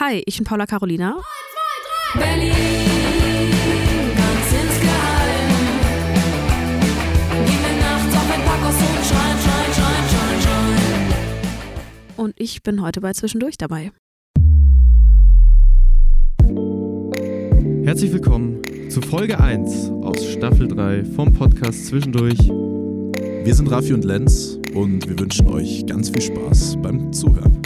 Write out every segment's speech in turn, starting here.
Hi, ich bin Paula Carolina. Berlin, ganz insgeheim. Gehen wir nachts auf ein Parkhaus und ich bin heute bei Zwischendurch dabei. Herzlich willkommen zu Folge 1 aus Staffel 3 vom Podcast Zwischendurch. Wir sind Raffi und Lenz und wir wünschen euch ganz viel Spaß beim Zuhören.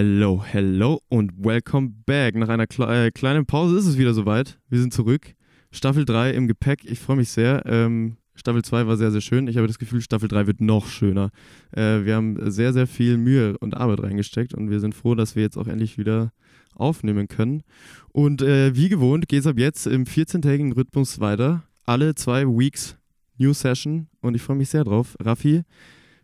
Hello, hello und welcome back. Nach einer kle äh, kleinen Pause ist es wieder soweit. Wir sind zurück. Staffel 3 im Gepäck. Ich freue mich sehr. Ähm, Staffel 2 war sehr, sehr schön. Ich habe das Gefühl, Staffel 3 wird noch schöner. Äh, wir haben sehr, sehr viel Mühe und Arbeit reingesteckt und wir sind froh, dass wir jetzt auch endlich wieder aufnehmen können. Und äh, wie gewohnt geht es ab jetzt im 14-tägigen Rhythmus weiter. Alle zwei Weeks New Session und ich freue mich sehr drauf. Raffi,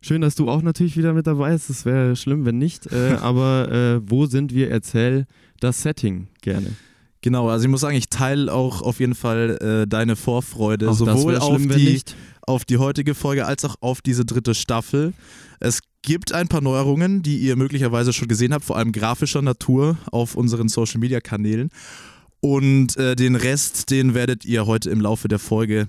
schön, dass du auch natürlich wieder mit dabei bist. Es wäre schlimm, wenn nicht. Äh, aber äh, wo sind wir? Erzähl das Setting gerne. Genau, also ich muss sagen, ich teile auch auf jeden Fall äh, deine Vorfreude, Auch sowohl auf schlimm, die, auf die heutige Folge als auch auf diese dritte Staffel. Es gibt ein paar Neuerungen, die ihr möglicherweise schon gesehen habt, vor allem grafischer Natur auf unseren Social-Media-Kanälen. Und äh, den Rest, den werdet ihr heute im Laufe der Folge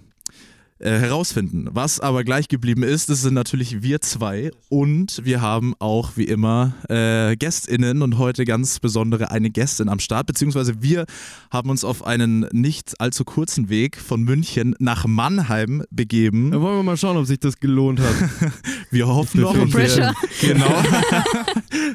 äh, herausfinden. Was aber gleich geblieben ist, das sind natürlich wir zwei und wir haben auch wie immer äh, GästInnen und heute ganz besondere eine Gästin am Start, beziehungsweise wir haben uns auf einen nicht allzu kurzen Weg von München nach Mannheim begeben. Da wollen wir mal schauen, ob sich das gelohnt hat. Wir hoffen noch. und Pressure. wir- Genau.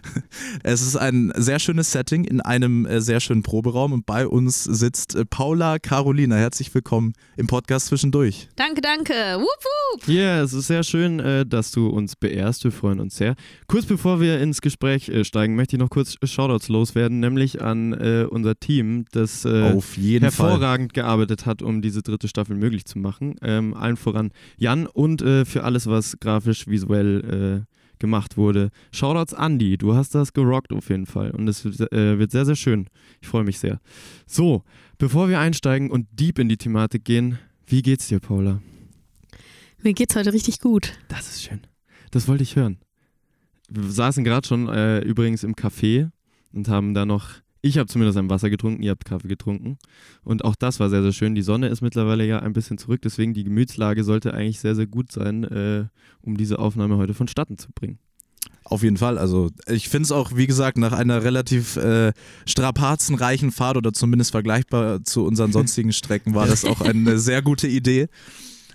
es ist ein sehr schönes Setting in einem äh, sehr schönen Proberaum und bei uns sitzt äh, Paula Carolina. Herzlich willkommen im Podcast zwischendurch. Danke, danke. Wupp, wupp. Ja, es ist sehr schön, äh, dass du uns beehrst. Wir freuen uns sehr. Kurz bevor wir ins Gespräch äh, steigen, möchte ich noch kurz Shoutouts loswerden, nämlich an äh, unser Team, das Auf jeden Fall. hervorragend gearbeitet hat, um diese dritte Staffel möglich zu machen. Ähm, allen voran Jan und für alles, was grafisch, visuell gemacht wurde. Shoutouts Andy, du hast das gerockt auf jeden Fall und es wird, äh, wird sehr, sehr schön. Ich freue mich sehr. So, bevor wir einsteigen und deep in die Thematik gehen, wie geht's dir, Paula? Mir geht's heute richtig gut. Das ist schön. Das wollte ich hören. Wir saßen gerade schon äh, übrigens im Café und haben da noch, ich habe zumindest ein Wasser getrunken, ihr habt Kaffee getrunken. Und auch das war sehr, sehr schön. Die Sonne ist mittlerweile ja ein bisschen zurück, deswegen die Gemütslage sollte eigentlich sehr, sehr gut sein, äh, um diese Aufnahme heute vonstatten zu bringen. Auf jeden Fall. Also ich finde es auch, wie gesagt, nach einer relativ äh, strapazenreichen Fahrt oder zumindest vergleichbar zu unseren sonstigen Strecken war das auch eine sehr gute Idee,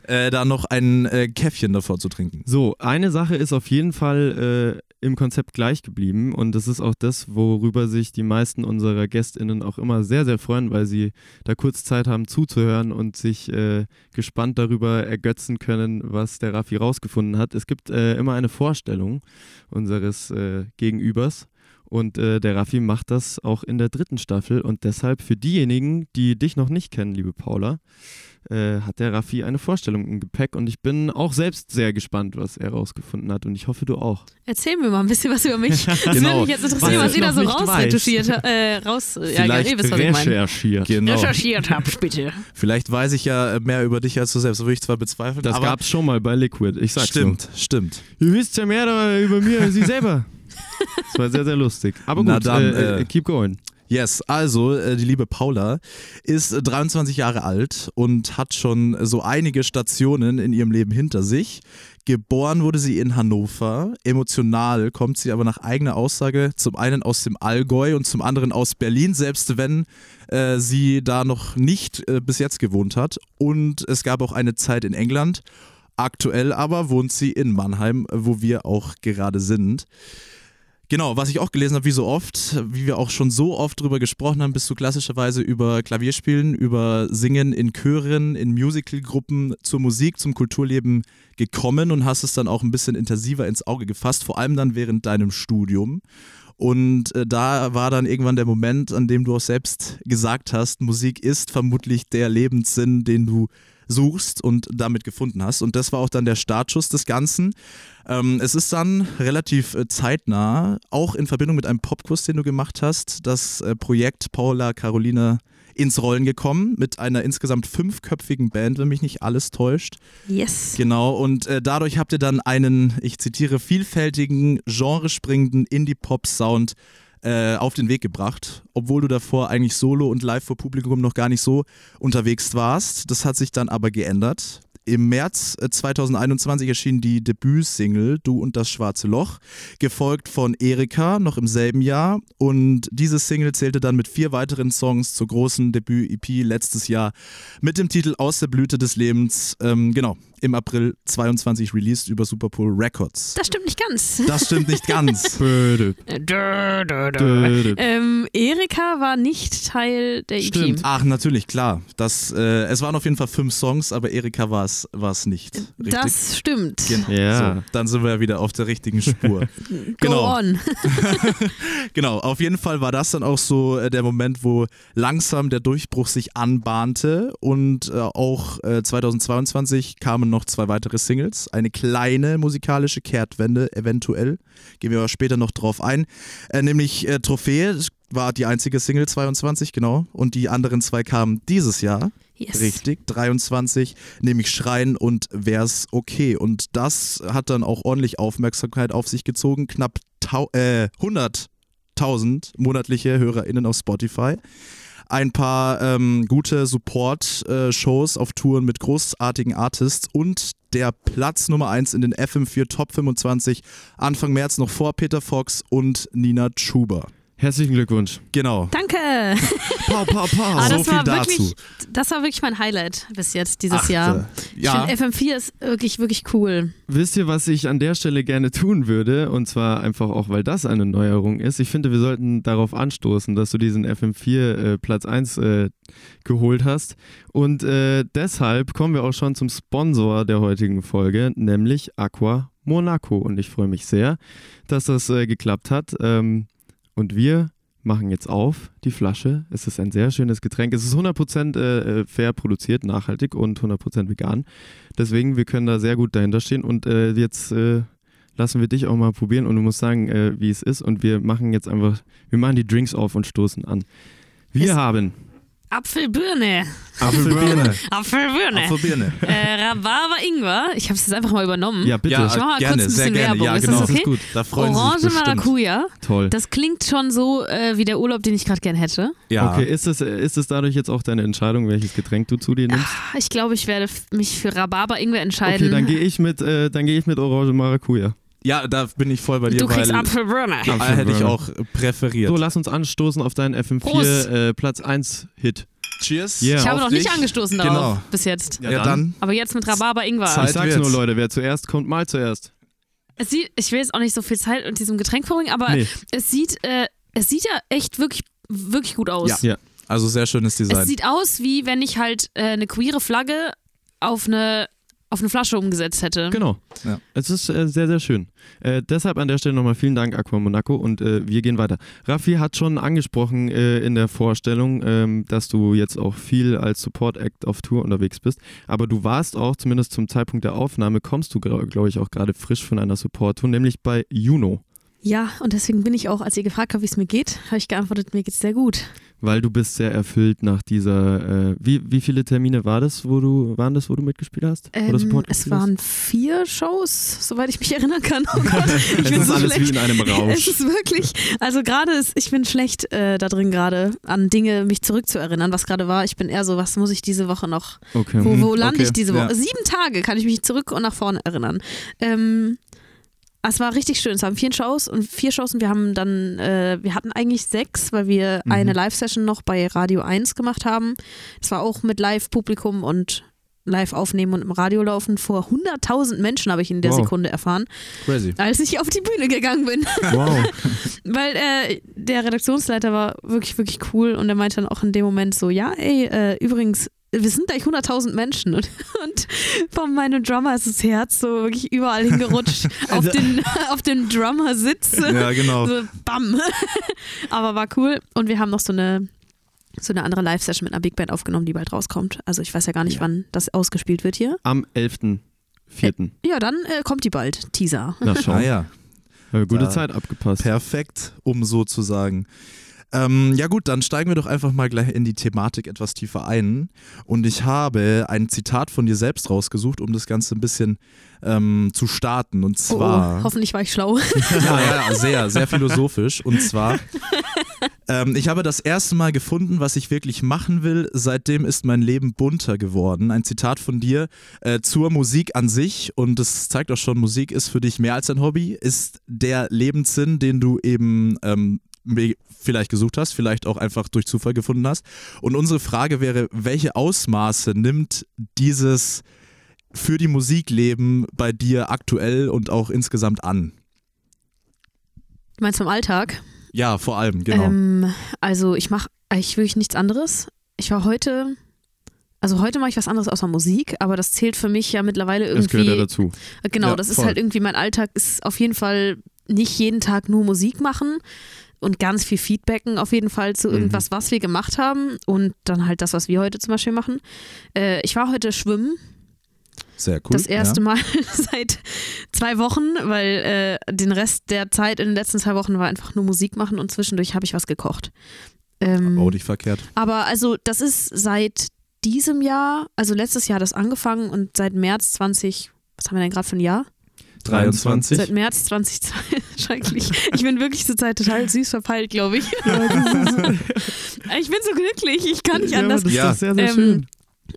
äh, da noch ein äh, Käffchen davor zu trinken. So, eine Sache ist auf jeden Fall äh, im Konzept gleich geblieben und das ist auch das, worüber sich die meisten unserer GästInnen auch immer sehr, sehr freuen, weil sie da kurz Zeit haben zuzuhören und sich äh, gespannt darüber ergötzen können, was der Raffi rausgefunden hat. Es gibt äh, immer eine Vorstellung unseres äh, Gegenübers und äh, der Raffi macht das auch in der dritten Staffel und deshalb für diejenigen, die dich noch nicht kennen, liebe Paula, äh, hat der Raffi eine Vorstellung im Gepäck und ich bin auch selbst sehr gespannt, was er rausgefunden hat und ich hoffe, du auch. Erzähl mir mal ein bisschen was über mich. Das würde Genau. mich jetzt interessieren, Was was, ich ihr da so rausretuschiert habt. Äh, raus, ja, ja, Vielleicht ihr wisst, was ich recherchiert. Genau. Recherchiert habt, bitte. Vielleicht weiß ich ja mehr über dich als du selbst, das würde ich zwar bezweifeln, Das aber gab's schon mal bei Liquid, ich sag's stimmt, stimmt. nur. Ihr wisst ja mehr über mir als Sie selber. Das war sehr, sehr lustig. Aber gut, Na dann, äh, äh, keep going. Yes, also äh, die liebe Paula ist äh, 23 Jahre alt und hat schon so einige Stationen in ihrem Leben hinter sich. Geboren wurde sie in Hannover. Emotional kommt sie aber nach eigener Aussage zum einen aus dem Allgäu und zum anderen aus Berlin, selbst wenn äh, sie da noch nicht äh, bis jetzt gewohnt hat. Und es gab auch eine Zeit in England. Aktuell aber wohnt sie in Mannheim, wo wir auch gerade sind. Genau, was ich auch gelesen habe, wie so oft, wie wir auch schon so oft drüber gesprochen haben, bist du klassischerweise über Klavierspielen, über Singen in Chören, in Musicalgruppen zur Musik, zum Kulturleben gekommen und hast es dann auch ein bisschen intensiver ins Auge gefasst, vor allem dann während deinem Studium. Und äh, da war dann irgendwann der Moment, an dem du auch selbst gesagt hast, Musik ist vermutlich der Lebenssinn, den du suchst und damit gefunden hast. Und das war auch dann der Startschuss des Ganzen. Ähm, es ist dann relativ äh, zeitnah, auch in Verbindung mit einem Popkurs, den du gemacht hast, das äh, Projekt Paula Carolina ins Rollen gekommen mit einer insgesamt fünfköpfigen Band, wenn mich nicht alles täuscht. Yes. Genau, und äh, dadurch habt ihr dann einen, ich zitiere, vielfältigen, genrespringenden Indie-Pop-Sound äh, auf den Weg gebracht, obwohl du davor eigentlich solo und live vor Publikum noch gar nicht so unterwegs warst. Das hat sich dann aber geändert. Im März äh, 2021 erschien die Debütsingle Du und das schwarze Loch, gefolgt von Erika noch im selben Jahr. Und diese Single zählte dann mit vier weiteren Songs zur großen Debüt-EP letztes Jahr mit dem Titel Aus der Blüte des Lebens. Ähm, genau, im April 22 released über Superpool Records. Das stimmt nicht ganz. Das stimmt nicht ganz. Böde. Dö, dö, dö. Döde. Ähm, Erika war nicht Teil der EP. Stimmt. Ach, natürlich, klar. Das, äh, es waren auf jeden Fall fünf Songs, aber Erika war es nicht. Richtig? Das stimmt. Gen- Ja. So, dann sind wir ja wieder auf der richtigen Spur. Go genau. on. Genau, auf jeden Fall war das dann auch so äh, der Moment, wo langsam der Durchbruch sich anbahnte und äh, auch äh, 2022 kamen noch zwei weitere Singles. Eine kleine musikalische Kehrtwende, eventuell. Gehen wir aber später noch drauf ein. Äh, nämlich äh, Trophäe das war die einzige Single 22, genau. Und die anderen zwei kamen dieses Jahr. Yes. Richtig, 23, nämlich Schreien und Wär's okay. Und das hat dann auch ordentlich Aufmerksamkeit auf sich gezogen. Knapp äh, 100.000 monatliche HörerInnen auf Spotify. Ein paar ähm, gute Support-Shows auf Touren mit großartigen Artists und der Platz Nummer 1 in den FM4 Top 25 Anfang März noch vor Peter Fox und Nina Schuber. Herzlichen Glückwunsch. Genau. Danke. Pau, pau. Ah, so das viel war dazu. wirklich, das war wirklich mein Highlight bis jetzt dieses Achte. Jahr. Ja. Ich finde FM4 ist wirklich, wirklich cool. Wisst ihr, was ich an der Stelle gerne tun würde? Und zwar einfach auch, weil das eine Neuerung ist. Ich finde, wir sollten darauf anstoßen, dass du diesen FM4 äh, Platz 1 äh, geholt hast. Und äh, deshalb kommen wir auch schon zum Sponsor der heutigen Folge, nämlich Aqua Monaco. Und ich freue mich sehr, dass das äh, geklappt hat. Ähm, und wir machen jetzt auf die Flasche. Es ist ein sehr schönes Getränk. Es ist 100% äh, äh, fair produziert, nachhaltig und 100% vegan. Deswegen, wir können da sehr gut dahinter stehen. Und äh, jetzt lassen wir dich auch mal probieren und du musst sagen, wie es ist. Und wir machen jetzt einfach, wir machen die Drinks auf und stoßen an. Wir Es- haben Apfelbirne. Apfelbirne. Apfelbirne. Apfelbirne. Äh, Rhabarber Ingwer. Ich habe es jetzt einfach mal übernommen. Ja, bitte. Ja, Ich mach mal gerne, kurz ein bisschen gerne. Werbung. Ja, ist genau. das Das okay? ist gut. Da freuen Sie Orange sich bestimmt. Maracuja. Toll. Das klingt schon so äh, wie der Urlaub, den ich gerade gern hätte. Ja. Okay, ist es, ist es dadurch jetzt auch deine Entscheidung, welches Getränk du zu dir nimmst? Ah, Ich glaube, ich werde mich für Rhabarber Ingwer entscheiden. Okay, dann gehe ich mit, äh, dann gehe ich mit Orange Maracuja. Ja, da bin ich voll bei dir, du kriegst weil Apfelbirne. äh, hätte ich auch präferiert. So, lass uns anstoßen auf deinen Prost. FM4 äh, Platz 1 Hit. Cheers. Yeah. Ich habe noch nicht dich. angestoßen darauf Genau. bis jetzt. Ja, dann. Aber jetzt mit Rhabarber Ingwer. Zeit Ich sag's wird's. nur, Leute, wer zuerst kommt, mal zuerst. Es sieht, ich will jetzt auch nicht so viel Zeit mit diesem Getränk verbringen, aber Nee. es sieht, äh, es sieht ja echt wirklich, wirklich gut aus. Ja. Ja. Also sehr schönes Es Design. sieht aus, wie wenn ich halt äh, eine queere Flagge auf eine, auf eine Flasche umgesetzt hätte. Genau. Ja. Es ist äh, sehr, sehr schön. Äh, deshalb an der Stelle nochmal vielen Dank, Aqua Monaco, und äh, wir gehen weiter. Raffi hat schon angesprochen äh, in der Vorstellung, ähm, dass du jetzt auch viel als Support-Act auf Tour unterwegs bist. Aber du warst auch, zumindest zum Zeitpunkt der Aufnahme, kommst du, glaube ich, auch gerade frisch von einer Support-Tour, nämlich bei Juno. Ja, und deswegen bin ich auch, als ihr gefragt habt, wie es mir geht, habe ich geantwortet, mir geht's sehr gut. Weil du bist sehr erfüllt nach dieser, äh, wie, wie viele Termine war das, wo du, waren das, wo du mitgespielt hast? Oder Ähm, Support es waren vier Shows, soweit ich mich erinnern kann. Oh Gott, ich es bin ist so alles schlecht. wie in einem Es Rausch. ist wirklich, also gerade ist, ich bin schlecht äh, da drin gerade, an Dinge mich zurückzuerinnern, was gerade war. Ich bin eher so, was muss ich diese Woche noch, Okay. wo, wo lande okay, ich diese Woche? ja. Sieben Tage kann ich mich zurück und nach vorne erinnern. Ähm, es war richtig schön. Es waren vier Shows und vier Shows und wir haben dann, äh, wir hatten eigentlich sechs, weil wir Mhm. eine Live-Session noch bei Radio 1 gemacht haben. Das war auch mit Live-Publikum und live aufnehmen und im Radio laufen. Vor 100.000 Menschen habe ich in der Wow. Sekunde erfahren, Crazy. als ich auf die Bühne gegangen bin. Wow. Weil äh, der Redaktionsleiter war wirklich, wirklich cool und er meinte dann auch in dem Moment so, ja, ey, äh, übrigens, wir sind gleich 100.000 Menschen und, und von meinem Drummer ist das Herz so wirklich überall hingerutscht auf den, auf den Drummer-Sitz. Ja, genau. So, bam. Aber war cool und wir haben noch so eine so eine andere Live-Session mit einer Big Band aufgenommen, die bald rauskommt. Also ich weiß ja gar nicht, Ja. wann das ausgespielt wird hier. Am 11.04. Ja, dann äh, kommt die bald. Teaser. Na schau, Ah ja, haben wir gute Da- Zeit abgepasst. perfekt, um so zu sagen. Ähm, ja gut, dann steigen wir doch einfach mal gleich in die Thematik etwas tiefer ein. Und ich habe ein Zitat von dir selbst rausgesucht, um das Ganze ein bisschen ähm, zu starten. Und Oh, zwar. oh, hoffentlich war ich schlau. Ja, ja, sehr, sehr philosophisch. Und zwar, ähm, ich habe das erste Mal gefunden, was ich wirklich machen will. Seitdem ist mein Leben bunter geworden. Ein Zitat von dir äh, zur Musik an sich. Und das zeigt auch schon, Musik ist für dich mehr als ein Hobby, ist der Lebenssinn, den du eben ähm, vielleicht gesucht hast, vielleicht auch einfach durch Zufall gefunden hast. Und unsere Frage wäre, welche Ausmaße nimmt dieses für die Musikleben bei dir aktuell und auch insgesamt an? Du meinst vom Alltag? Ja, vor allem, genau. Ähm, also ich mache eigentlich wirklich nichts anderes. Ich war heute, also heute mache ich was anderes außer Musik, aber das zählt für mich ja mittlerweile Das gehört ja irgendwie. dazu. Genau, Ja, das ist voll. halt irgendwie mein Alltag, ist auf jeden Fall nicht jeden Tag nur Musik machen und ganz viel Feedbacken auf jeden Fall zu Mhm. irgendwas, was wir gemacht haben und dann halt das, was wir heute zum Beispiel machen. Äh, ich war heute schwimmen, Sehr cool. das erste ja. Mal seit zwei Wochen, weil äh, den Rest der Zeit in den letzten zwei Wochen war einfach nur Musik machen und zwischendurch habe ich was gekocht. Ähm, Oh, nicht verkehrt. aber also das ist seit diesem Jahr, also letztes Jahr hat das angefangen und seit März 20, was haben wir denn gerade für ein Jahr? 23. Seit März 2020, schrecklich. Ich bin wirklich zur Zeit total süß verpeilt, glaube ich. ich bin so glücklich, ich kann nicht ja, aber anders. Das ist Ja. sehr, sehr Ähm, schön.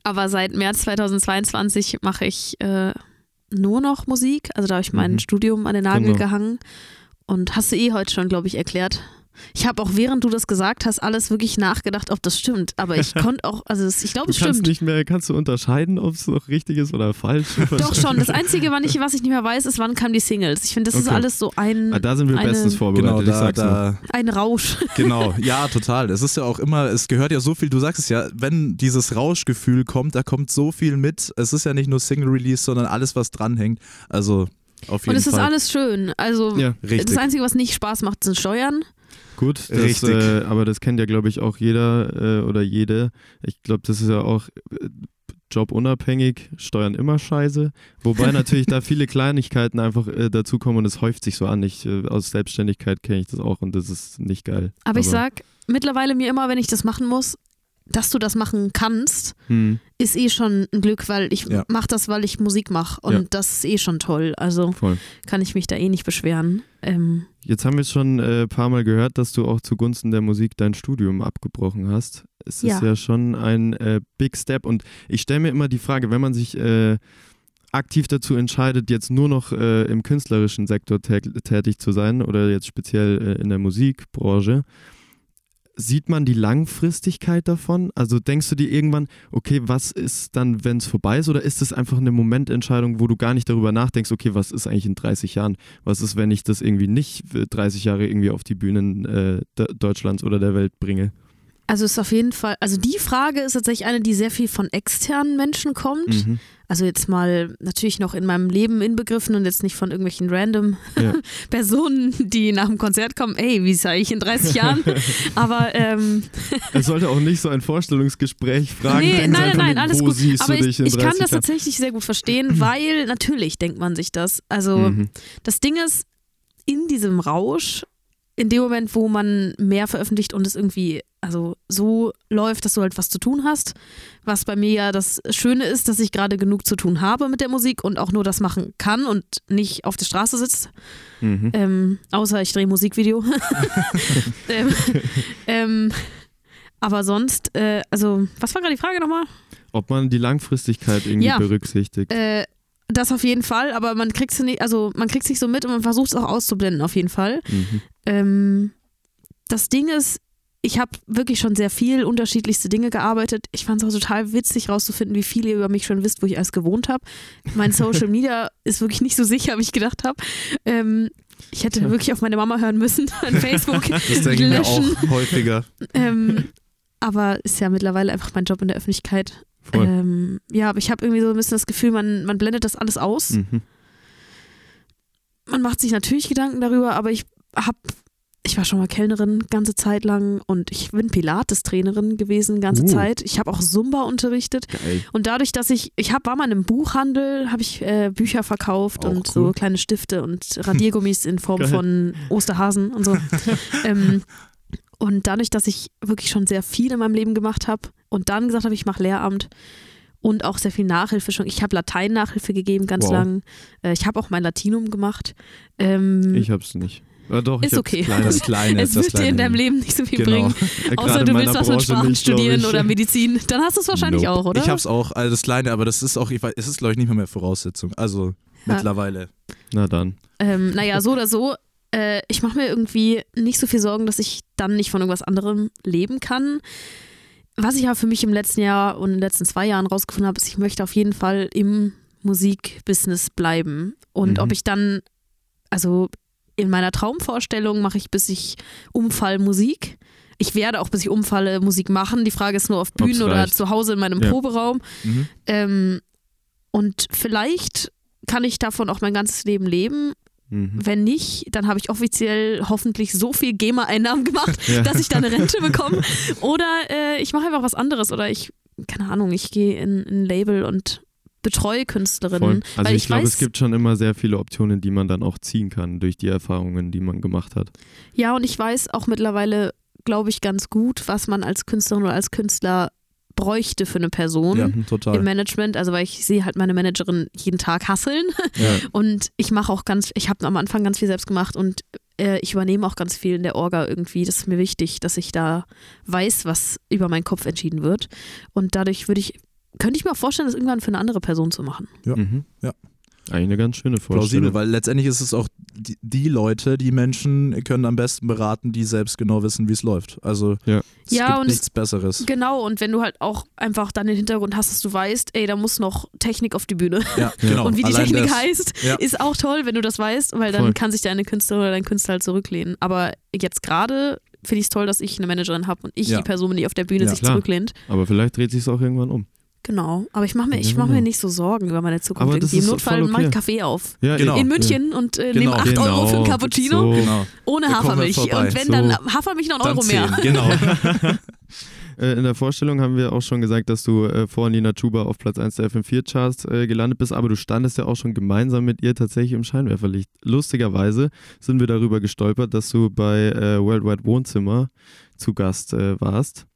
Aber seit März 2022 mache ich äh, nur noch Musik. Also da habe ich mein Mhm. Studium an den Nagel Genau. gehangen. Und hast du eh heute schon, glaube ich, erklärt. Ich habe auch während du das gesagt hast, alles wirklich nachgedacht, ob das stimmt. Aber ich konnte auch, also ich glaube, Du es kannst stimmt. nicht mehr, kannst du unterscheiden, ob es noch richtig ist oder falsch? Doch schon. Das Einzige, wann ich, was ich nicht mehr weiß, ist, wann kamen die Singles. Ich finde, das ist Okay. alles so ein, Ah, da sind wir Eine- bestens vorbereitet, Genau, ich da, da, ein Rausch. genau, ja, total. Es ist ja auch immer, es gehört ja so viel, du sagst es ja, wenn dieses Rauschgefühl kommt, da kommt so viel mit. Es ist ja nicht nur Single-Release, sondern alles, was dranhängt. Also auf jeden Und es ist Fall. alles schön. Also Ja, richtig. das Einzige, was nicht Spaß macht, sind Steuern. Gut, das, Richtig. äh, aber das kennt ja, glaube ich, auch jeder äh, oder jede. Ich glaube, das ist ja auch äh, jobunabhängig, Steuern immer scheiße. Wobei natürlich da viele Kleinigkeiten einfach äh, dazukommen und es häuft sich so an. Ich, äh, aus Selbstständigkeit kenne ich das auch und das ist nicht geil. Aber, ich sag mittlerweile mir immer, wenn ich das machen muss, dass du das machen kannst, Hm, ist eh schon ein Glück, weil ich Ja. mache das, weil ich Musik mache. Und Ja. das ist eh schon toll. Also voll. kann ich mich da eh nicht beschweren. Ähm, Jetzt haben wir schon ein äh, paar Mal gehört, dass du auch zugunsten der Musik dein Studium abgebrochen hast. Es ist Ja. ja schon ein äh, Big Step und ich stelle mir immer die Frage, wenn man sich äh, aktiv dazu entscheidet, jetzt nur noch äh, im künstlerischen Sektor tä- tätig zu sein oder jetzt speziell äh, in der Musikbranche, sieht man die Langfristigkeit davon? Also denkst du dir irgendwann, okay, was ist dann, wenn es vorbei ist? Oder ist es einfach eine Momententscheidung, wo du gar nicht darüber nachdenkst, okay, was ist eigentlich in 30 Jahren? Was ist, wenn ich das irgendwie nicht für 30 Jahre irgendwie auf die Bühnen äh, De- Deutschlands oder der Welt bringe? Also ist auf jeden Fall, also die Frage ist tatsächlich eine, die sehr viel von externen Menschen kommt. Mhm. Also jetzt mal natürlich noch in meinem Leben inbegriffen und jetzt nicht von irgendwelchen random Ja. Personen, die nach dem Konzert kommen, ey, wie sei ich in 30 Jahren? Aber ähm, Es sollte auch nicht so ein Vorstellungsgespräch fragen. nee, nein, nein, nein, alles gut. Aber ich, ich 30 kann das tatsächlich sehr gut verstehen, weil natürlich denkt man sich das. Also Mhm. das Ding ist, in diesem Rausch, in dem Moment, wo man mehr veröffentlicht und es irgendwie also so läuft, dass du halt was zu tun hast, was bei mir ja das Schöne ist, dass ich gerade genug zu tun habe mit der Musik und auch nur das machen kann und nicht auf der Straße sitzt. Mhm. Ähm, außer ich drehe Musikvideo. ähm, ähm, aber sonst, äh, also, was war gerade die Frage nochmal? Ob man die Langfristigkeit irgendwie Ja. berücksichtigt. Äh, das auf jeden Fall, aber man kriegt es nicht, also man kriegt nicht so mit und man versucht es auch auszublenden, auf jeden Fall. Mhm. Ähm, das Ding ist, ich habe wirklich schon sehr viel unterschiedlichste Dinge gearbeitet. Ich fand es auch total witzig rauszufinden, wie viel ihr über mich schon wisst, wo ich alles gewohnt habe. Mein Social Media ist wirklich nicht so sicher, wie ich gedacht habe. Ähm, ich hätte wirklich auf meine Mama hören müssen, an Facebook. Das denke ich mir auch häufiger. Ähm, aber ist ja mittlerweile einfach mein Job in der Öffentlichkeit. Ähm, ja, aber ich habe irgendwie so ein bisschen das Gefühl, man, man blendet das alles aus. Mhm. Man macht sich natürlich Gedanken darüber, aber ich habe ich war schon mal Kellnerin ganze Zeit lang und ich bin Pilates-Trainerin gewesen ganze Uh. Zeit. Ich habe auch Zumba unterrichtet Geil. und dadurch, dass ich, ich hab, war mal in einem Buchhandel, habe ich äh, Bücher verkauft Auch und so cool. kleine Stifte und Radiergummis in Form Geil. von Osterhasen und so. ähm, und dadurch, dass ich wirklich schon sehr viel in meinem Leben gemacht habe und dann gesagt habe, ich mache Lehramt und auch sehr viel Nachhilfe schon. Ich habe Latein-Nachhilfe gegeben ganz Wow. lang. Äh, ich habe auch mein Latinum gemacht. Ähm, Ich hab's nicht. Ja, doch, Ist okay. Kleines. Das Kleine es wird dir in deinem Leben nicht so viel Genau. bringen. Äh, Außer du willst was mit Sprachen nicht, studieren oder Medizin. Dann hast du es wahrscheinlich Nope. auch, oder? Ich hab's auch, also das Kleine, aber das ist auch, ich weiß, es ist glaube ich nicht mal mehr Voraussetzung. Also Ja. mittlerweile. Na dann. Ähm, naja, so oder so. Äh, ich mache mir irgendwie nicht so viel Sorgen, dass ich dann nicht von irgendwas anderem leben kann. Was ich aber für mich im letzten Jahr und in den letzten zwei Jahren rausgefunden habe, ist, ich möchte auf jeden Fall im Musikbusiness bleiben. Und Mhm. ob ich dann, also in meiner Traumvorstellung mache ich, bis ich umfall Musik. Ich werde auch, bis ich umfalle, Musik machen. Die Frage ist nur auf Bühnen oder zu Hause in meinem Ja. Proberaum. Mhm. Ähm, und vielleicht kann ich davon auch mein ganzes Leben leben. Mhm. Wenn nicht, dann habe ich offiziell hoffentlich so viel GEMA-Einnahmen gemacht, Ja. dass ich da eine Rente bekomme. Oder äh, ich mache einfach was anderes. Oder ich, keine Ahnung, ich gehe in in ein Label und betreue Künstlerinnen. Voll. Also ich, ich, glaube, es gibt schon immer sehr viele Optionen, die man dann auch ziehen kann durch die Erfahrungen, die man gemacht hat. ja, und ich weiß auch mittlerweile, glaube ich, ganz gut, was man als Künstlerin oder als Künstler bräuchte für eine Person. Ja, Mhm. Im total. Management, also weil ich sehe halt meine Managerin jeden Tag hasseln Ja. und ich mache auch ganz, ich habe am Anfang ganz viel selbst gemacht und äh, ich übernehme auch ganz viel in der Orga irgendwie. Das ist mir wichtig, dass ich da weiß, was über meinen Kopf entschieden wird und dadurch würde ich, könnte ich mir auch vorstellen, das irgendwann für eine andere Person zu machen. Ja. Mhm. Ja. Eigentlich eine ganz schöne Plausibel, Vorstellung. weil letztendlich ist es auch die, die Leute, die Menschen können am besten beraten, die selbst genau wissen, wie es läuft. Also Ja. es Ja, gibt es- nichts Besseres. Genau, und wenn du halt auch einfach dann den Hintergrund hast, dass du weißt, ey, da muss noch Technik auf die Bühne. Ja, genau. und wie die Allein Technik das, heißt, Ja. ist auch toll, wenn du das weißt, weil dann Voll. kann sich deine Künstlerin oder dein Künstler halt zurücklehnen. Aber jetzt gerade finde ich es toll, dass ich eine Managerin habe und ich Ja. die Person bin, die auf der Bühne Ja, sich klar. zurücklehnt. Aber vielleicht dreht sich es auch irgendwann um. Genau. Aber ich mache mir, ich mach mir genau. nicht so Sorgen über meine Zukunft. Aber das. Im Notfall voll mache ich okay. Kaffee auf. Ja, Genau. In München und äh, nehme 8 Genau. Euro für einen Cappuccino So. Genau. ohne Hafermilch. Und wenn, So. dann Hafermilch noch einen Euro mehr. 10, genau. Äh, in der Vorstellung haben wir auch schon gesagt, dass du äh, vor Nina Chuba auf Platz 1 der FM4-Charts äh, gelandet bist, aber du standest ja auch schon gemeinsam mit ihr tatsächlich im Scheinwerferlicht. Lustigerweise sind wir darüber gestolpert, dass du bei äh, Worldwide Wohnzimmer zu Gast äh, warst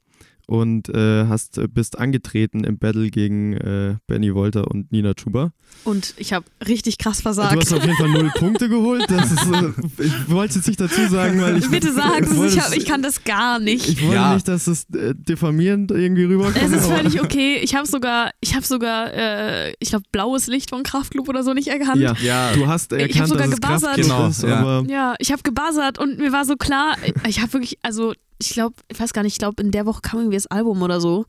und äh, hast, bist angetreten im Battle gegen äh, Benny Wolter und Nina Chuba. Und ich habe richtig krass Du versagt. hast auf jeden Fall null Punkte geholt. Das ist, äh, ich wollte es jetzt nicht dazu sagen, weil ich. Bitte sag es, ich, hab, ich kann das gar nicht. Ich wollte Ja. nicht, dass es äh, diffamierend irgendwie rüberkommt. Es ist völlig okay. Ich habe sogar, ich habe sogar, äh, ich glaube, blaues Licht von Kraftklub oder so nicht erkannt. Ja, Ja. du hast hab erkannt, sogar dass es gebuzzert. Genau, ist, ja. aber Ja, ich habe gebuzzert und mir war so klar, ich habe wirklich, also ich glaube, ich weiß gar nicht, ich glaube, in der Woche kam irgendwie das Album oder so.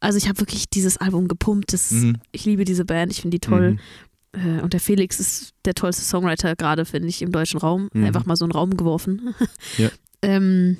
Also ich habe wirklich dieses Album gepumpt. Das, Mhm. Ich liebe diese Band, ich finde die toll. Mhm. Äh, Und der Felix ist der tollste Songwriter gerade, finde ich, im deutschen Raum. Mhm. Einfach mal so einen Raum geworfen. Ja. ähm,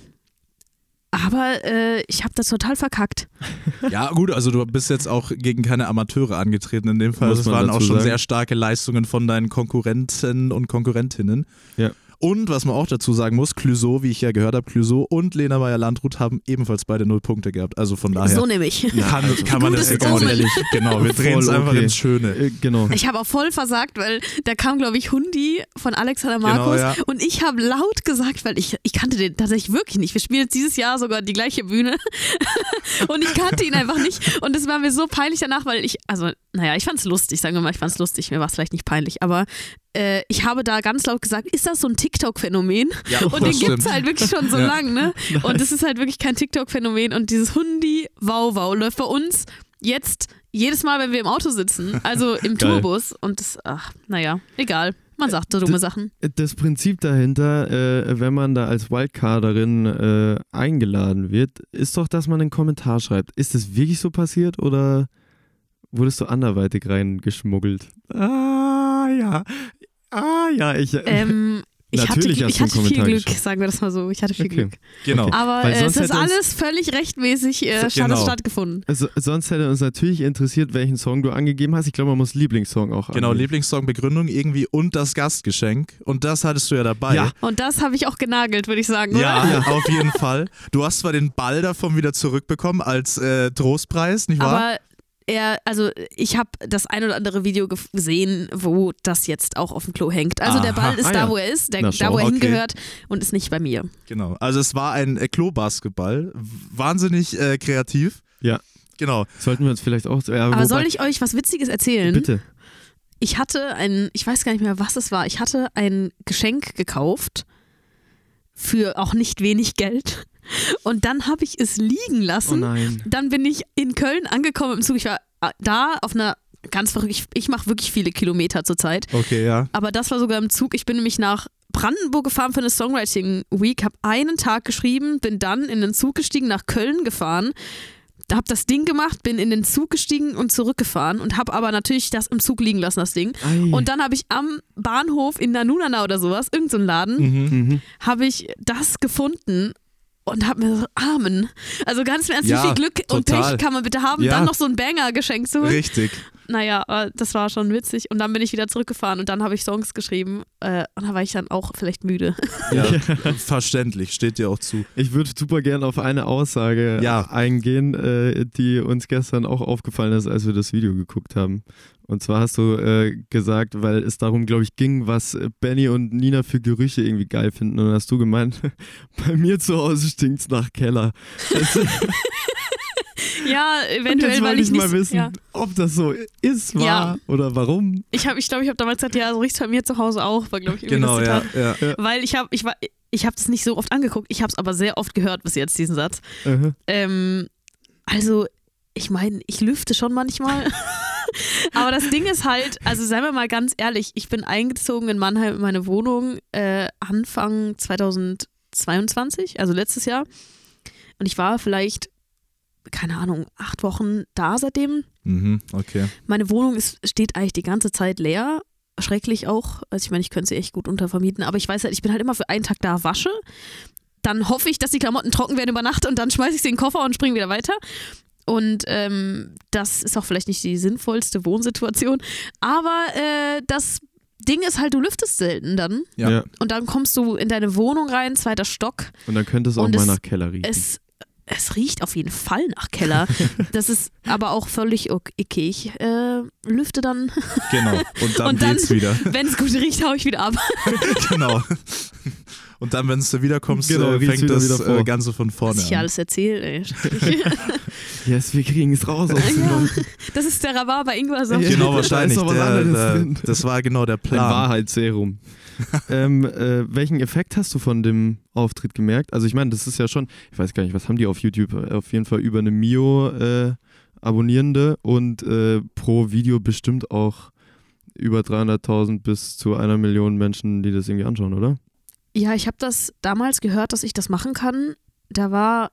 aber äh, ich habe das total verkackt. Ja, gut, also du bist jetzt auch gegen keine Amateure angetreten in dem Fall. Muss Das waren auch schon sagen. sehr starke Leistungen von deinen Konkurrenten und Konkurrentinnen. Ja. Und was man auch dazu sagen muss, Clouseau, wie ich ja gehört habe, Clouseau und Lena Meyer-Landrut haben ebenfalls beide null Punkte gehabt. Also von daher So nämlich. kann, kann man das jetzt auch nicht. Genau, wir drehen es einfach okay. ins Schöne. Äh, genau. Ich habe auch voll versagt, weil da kam, glaube ich, Hundi von Alexander Genau, Markus ja. und ich habe laut gesagt, weil ich, ich kannte den tatsächlich wirklich nicht. Wir spielen jetzt dieses Jahr sogar die gleiche Bühne und ich kannte ihn einfach nicht und es war mir so peinlich danach, weil ich, also naja, ich fand es lustig, sagen wir mal, ich fand es lustig, mir war es vielleicht nicht peinlich, aber äh, ich habe da ganz laut gesagt, ist das so ein TikTok-Phänomen? Ja, Und den gibt es halt wirklich schon so Ja. lang, ne? Und es ist halt wirklich kein TikTok-Phänomen. Und dieses Hundi Wow Wow läuft bei uns jetzt jedes Mal, wenn wir im Auto sitzen, also im Geil. Tourbus. Und das, ach, naja, egal. Man sagt so dumme Sachen. Das Prinzip dahinter, äh, wenn man da als Wildcarderin äh, eingeladen wird, ist doch, dass man einen Kommentar schreibt. Ist das wirklich so passiert oder wurdest du anderweitig reingeschmuggelt? Ah, ja. Ah, ja, ich. Ähm, ich hatte, Natürlich hast ich hatte viel Glück, geschrieben. sagen wir das mal so. Ich hatte viel Okay. Glück. Genau. Aber äh, es ist alles völlig rechtmäßig, äh, So- hat genau. es stattgefunden. Also, sonst hätte uns natürlich interessiert, welchen Song du angegeben hast. Ich glaube, man muss Lieblingssong auch Genau, angeben. Lieblingssong, Begründung irgendwie und das Gastgeschenk. Und das hattest du ja dabei. Ja. Und das habe ich auch genagelt, würde ich sagen, Ja, oder? auf jeden Fall. Du hast zwar den Ball davon wieder zurückbekommen als äh, Trostpreis, nicht wahr? Aber er, also ich habe das ein oder andere Video gesehen, wo das jetzt auch auf dem Klo hängt. Also der Aha, Ball ist ah da, ja. wo er ist, der, Na, da, wo er Okay. hingehört und ist nicht bei mir. Genau. Also es war ein äh, Klo-Basketball. Wahnsinnig äh, kreativ. Ja. Genau. Sollten wir uns vielleicht auch. Ja, Aber soll ich euch was Witziges erzählen? Bitte. Ich hatte ein, ich weiß gar nicht mehr, was es war. Ich hatte ein Geschenk gekauft für auch nicht wenig Geld. Und dann habe ich es liegen Oh lassen. nein. dann bin ich in Köln angekommen im Zug. Ich war äh, da auf einer ganz verrückt. Ich, ich mache wirklich viele Kilometer zurzeit. Okay, ja. Aber das war sogar im Zug. Ich bin nämlich nach Brandenburg gefahren für eine Songwriting Week, habe einen Tag geschrieben, bin dann in den Zug gestiegen, nach Köln gefahren, habe das Ding gemacht, bin in den Zug gestiegen und zurückgefahren und habe aber natürlich das im Zug liegen lassen, das Ding. Ei. Und dann habe ich am Bahnhof in Nanunana oder sowas, irgendein so Laden, Mhm. habe ich das gefunden und habe mir so, Amen. Also ganz im Ernst, Ja, wie viel Glück und total. Pech kann man bitte haben, Ja. dann noch so ein Banger geschenkt zu holen. Richtig. Naja, äh, das war schon witzig. Und dann bin ich wieder zurückgefahren und dann habe ich Songs geschrieben. Äh, und da war ich dann auch vielleicht müde. Ja. Verständlich, steht dir auch zu. Ich würde super gerne auf eine Aussage Ja. eingehen, äh, die uns gestern auch aufgefallen ist, als wir das Video geguckt haben. Und zwar hast du äh, gesagt, weil es darum, glaube ich, ging, was Benny und Nina für Gerüche irgendwie geil finden. Und dann hast du gemeint, bei mir zu Hause stinkt's nach Keller. Ja, eventuell, jetzt weil ich ich nicht. mal wissen, ja. ob das so ist, war Ja. oder warum. Ich habe, ich glaube, ich habe damals gesagt, ja, so riecht's bei mir zu Hause auch, war, glaube ich, irgendwie Genau, das ja. Zitat. ja. Weil ich habe, ich war, ich habe das nicht so oft angeguckt, ich habe es aber sehr oft gehört bis jetzt, diesen Satz. Ähm, also, ich meine, ich lüfte schon manchmal. Aber das Ding ist halt, also seien wir mal ganz ehrlich, ich bin eingezogen in Mannheim in meine Wohnung äh, Anfang 2022, also letztes Jahr. Und ich war vielleicht, keine Ahnung, acht Wochen da seitdem. Mhm, okay. Meine Wohnung ist, steht eigentlich die ganze Zeit leer. Schrecklich auch. Also ich meine, ich könnte sie echt gut untervermieten, aber ich weiß halt, ich bin halt immer für einen Tag da, wasche. Dann hoffe ich, dass die Klamotten trocken werden über Nacht und dann schmeiße ich sie in den Koffer und springe wieder weiter. Und ähm, das ist auch vielleicht nicht die sinnvollste Wohnsituation. Aber äh, das Ding ist halt, du lüftest selten dann. Ja. Und dann kommst du in deine Wohnung rein, zweiter Stock. Und dann könnte es auch mal nach Keller riechen. Es, es riecht auf jeden Fall nach Keller. Das ist aber auch völlig okay. Ich äh, lüfte dann Genau. Und dann Und dann- geht's wieder. Wenn es gut riecht, hau ich wieder ab. genau. Und dann, wenn du wiederkommst, Genau, äh, fängt wieder das wieder äh, Ganze von vorne Was ich an. alles erzähle, ey. yes, wir kriegen es raus aus dem Ja, das ist der Rhabarber Ingwer Saft. Ja. Genau, Da wahrscheinlich. was Der, anderes der, das war genau der Ein Plan. Wahrheitsserum. ähm, äh, welchen Effekt hast du von dem Auftritt gemerkt? Also ich meine, das ist ja schon, ich weiß gar nicht, was haben die auf YouTube? Auf jeden Fall über eine Mio äh, Abonnierende und äh, pro Video bestimmt auch über 300.000 bis zu einer Million Menschen, die das irgendwie anschauen, oder? Ja, ich habe das damals gehört, dass ich das machen kann. Da war,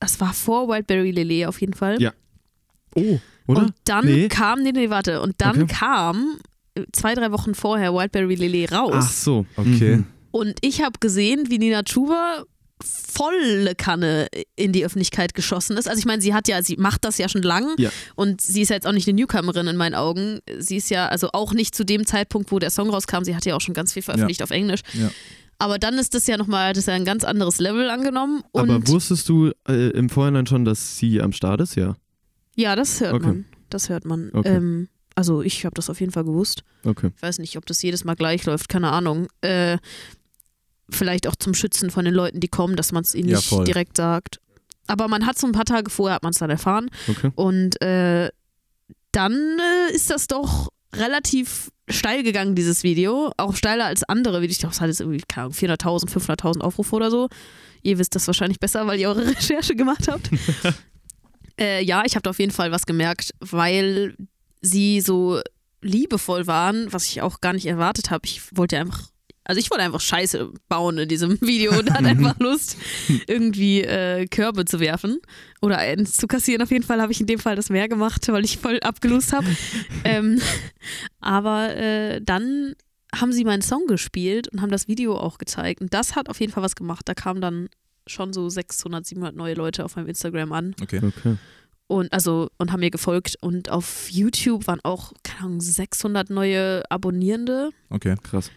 das war vor Wildberry Lillet auf jeden Fall. Ja. Oh, oder? Und dann Nee. kam, nee, nee, warte. Und dann Okay. kam äh, zwei, drei Wochen vorher Wildberry Lillet raus. Ach so. Okay. Mhm. Und ich habe gesehen, wie Nina Chuba volle Kanne in die Öffentlichkeit geschossen ist. Also ich meine, sie hat ja, sie macht das ja schon lang Ja. und sie ist ja jetzt auch nicht eine Newcomerin in meinen Augen. Sie ist ja also auch nicht zu dem Zeitpunkt, wo der Song rauskam, sie hat ja auch schon ganz viel veröffentlicht auf Englisch. Ja. Aber dann ist das ja nochmal, das ist ja ein ganz anderes Level angenommen. Und Aber wusstest du äh, im Vorhinein schon, dass sie am Start ist? Ja. ja, das hört Okay. man. Das hört man. Okay. Ähm, also ich habe das auf jeden Fall gewusst. Okay. Ich weiß nicht, ob das jedes Mal gleich läuft, keine Ahnung. Äh, vielleicht auch zum Schützen von den Leuten, die kommen, dass man es ihnen Ja, nicht voll. direkt sagt. Aber man hat so ein paar Tage vorher, hat man es dann erfahren. Okay. Und äh, dann äh, ist das doch relativ steil gegangen, dieses Video. Auch steiler als andere Videos. Ich glaube, es hat jetzt irgendwie, keine Ahnung, 400.000, 500.000 Aufrufe oder so. Ihr wisst das wahrscheinlich besser, weil ihr eure Recherche gemacht habt. äh, ja, ich habe da auf jeden Fall was gemerkt, weil sie so liebevoll waren, was ich auch gar nicht erwartet habe. Ich wollte einfach, also ich wollte einfach Scheiße bauen in diesem Video und hatte einfach Lust, irgendwie äh, Körbe zu werfen oder eins zu kassieren. Auf jeden Fall habe ich in dem Fall das mehr gemacht, weil ich voll abgelost habe. ähm, aber äh, dann haben sie meinen Song gespielt und haben das Video auch gezeigt. Und das hat auf jeden Fall was gemacht. Da kamen dann schon so 600, 700 neue Leute auf meinem Instagram an Okay. Okay. Und also und haben mir gefolgt und auf YouTube waren auch keine Ahnung 600 neue Abonnierende. Okay. Krass.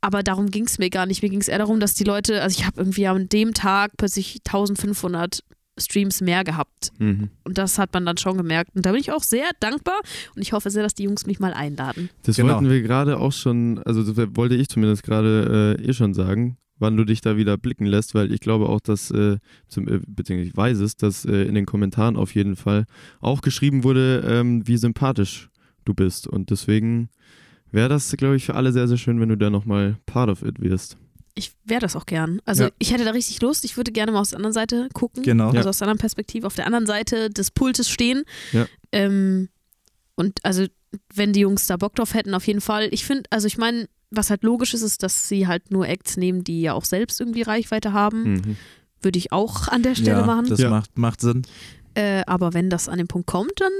Aber darum ging es mir gar nicht. Mir ging es eher darum, dass die Leute, also ich habe irgendwie an dem Tag plötzlich 1500 Streams mehr gehabt. Mhm. Und das hat man dann schon gemerkt. Und da bin ich auch sehr dankbar und ich hoffe sehr, dass die Jungs mich mal einladen. Das Genau. wollten wir gerade auch schon, also das wollte ich zumindest gerade äh, eh schon sagen, wann du dich da wieder blicken lässt, weil ich glaube auch, dass, äh, zum, äh, beziehungsweise ich weiß es, dass äh, in den Kommentaren auf jeden Fall auch geschrieben wurde, ähm, wie sympathisch du bist. Und deswegen wäre das, glaube ich, für alle sehr, sehr schön, wenn du da nochmal part of it wirst. Ich wäre das auch gern. Also Ja. ich hätte da richtig Lust. Ich würde gerne mal aus der anderen Seite gucken. Genau. Also aus der anderen Perspektive, auf der anderen Seite des Pultes stehen. Ja. Ähm, und also, wenn die Jungs da Bock drauf hätten, auf jeden Fall. Ich finde, also ich meine, was halt logisch ist, ist, dass sie halt nur Acts nehmen, die ja auch selbst irgendwie Reichweite haben. Mhm. Würde ich auch an der Stelle ja, machen. das Ja. Macht, macht Sinn. Äh, aber wenn das an den Punkt kommt, dann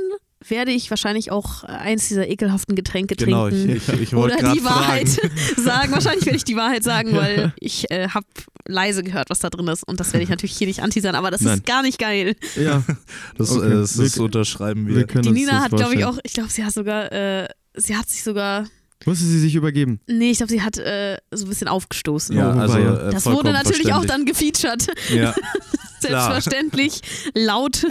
werde ich wahrscheinlich auch eins dieser ekelhaften Getränke Genau, trinken. ich, ich, ich wollte Oder die Wahrheit fragen. sagen. Wahrscheinlich werde ich die Wahrheit sagen, weil ich äh, habe leise gehört, was da drin ist. Und das werde ich natürlich hier nicht anteasern, aber das Nein. ist gar nicht geil. Ja, Das, Okay. äh, das, Wir- unterschreiben wir wir. können Die Nina hat, glaube ich, auch, ich glaube, sie hat sogar, äh, sie hat sich sogar, Musste sie sich übergeben? nee, ich glaube, sie hat äh, so ein bisschen aufgestoßen. Ja, Oh, also äh, Das wurde natürlich auch dann gefeatured. Ja, Selbstverständlich. Laut.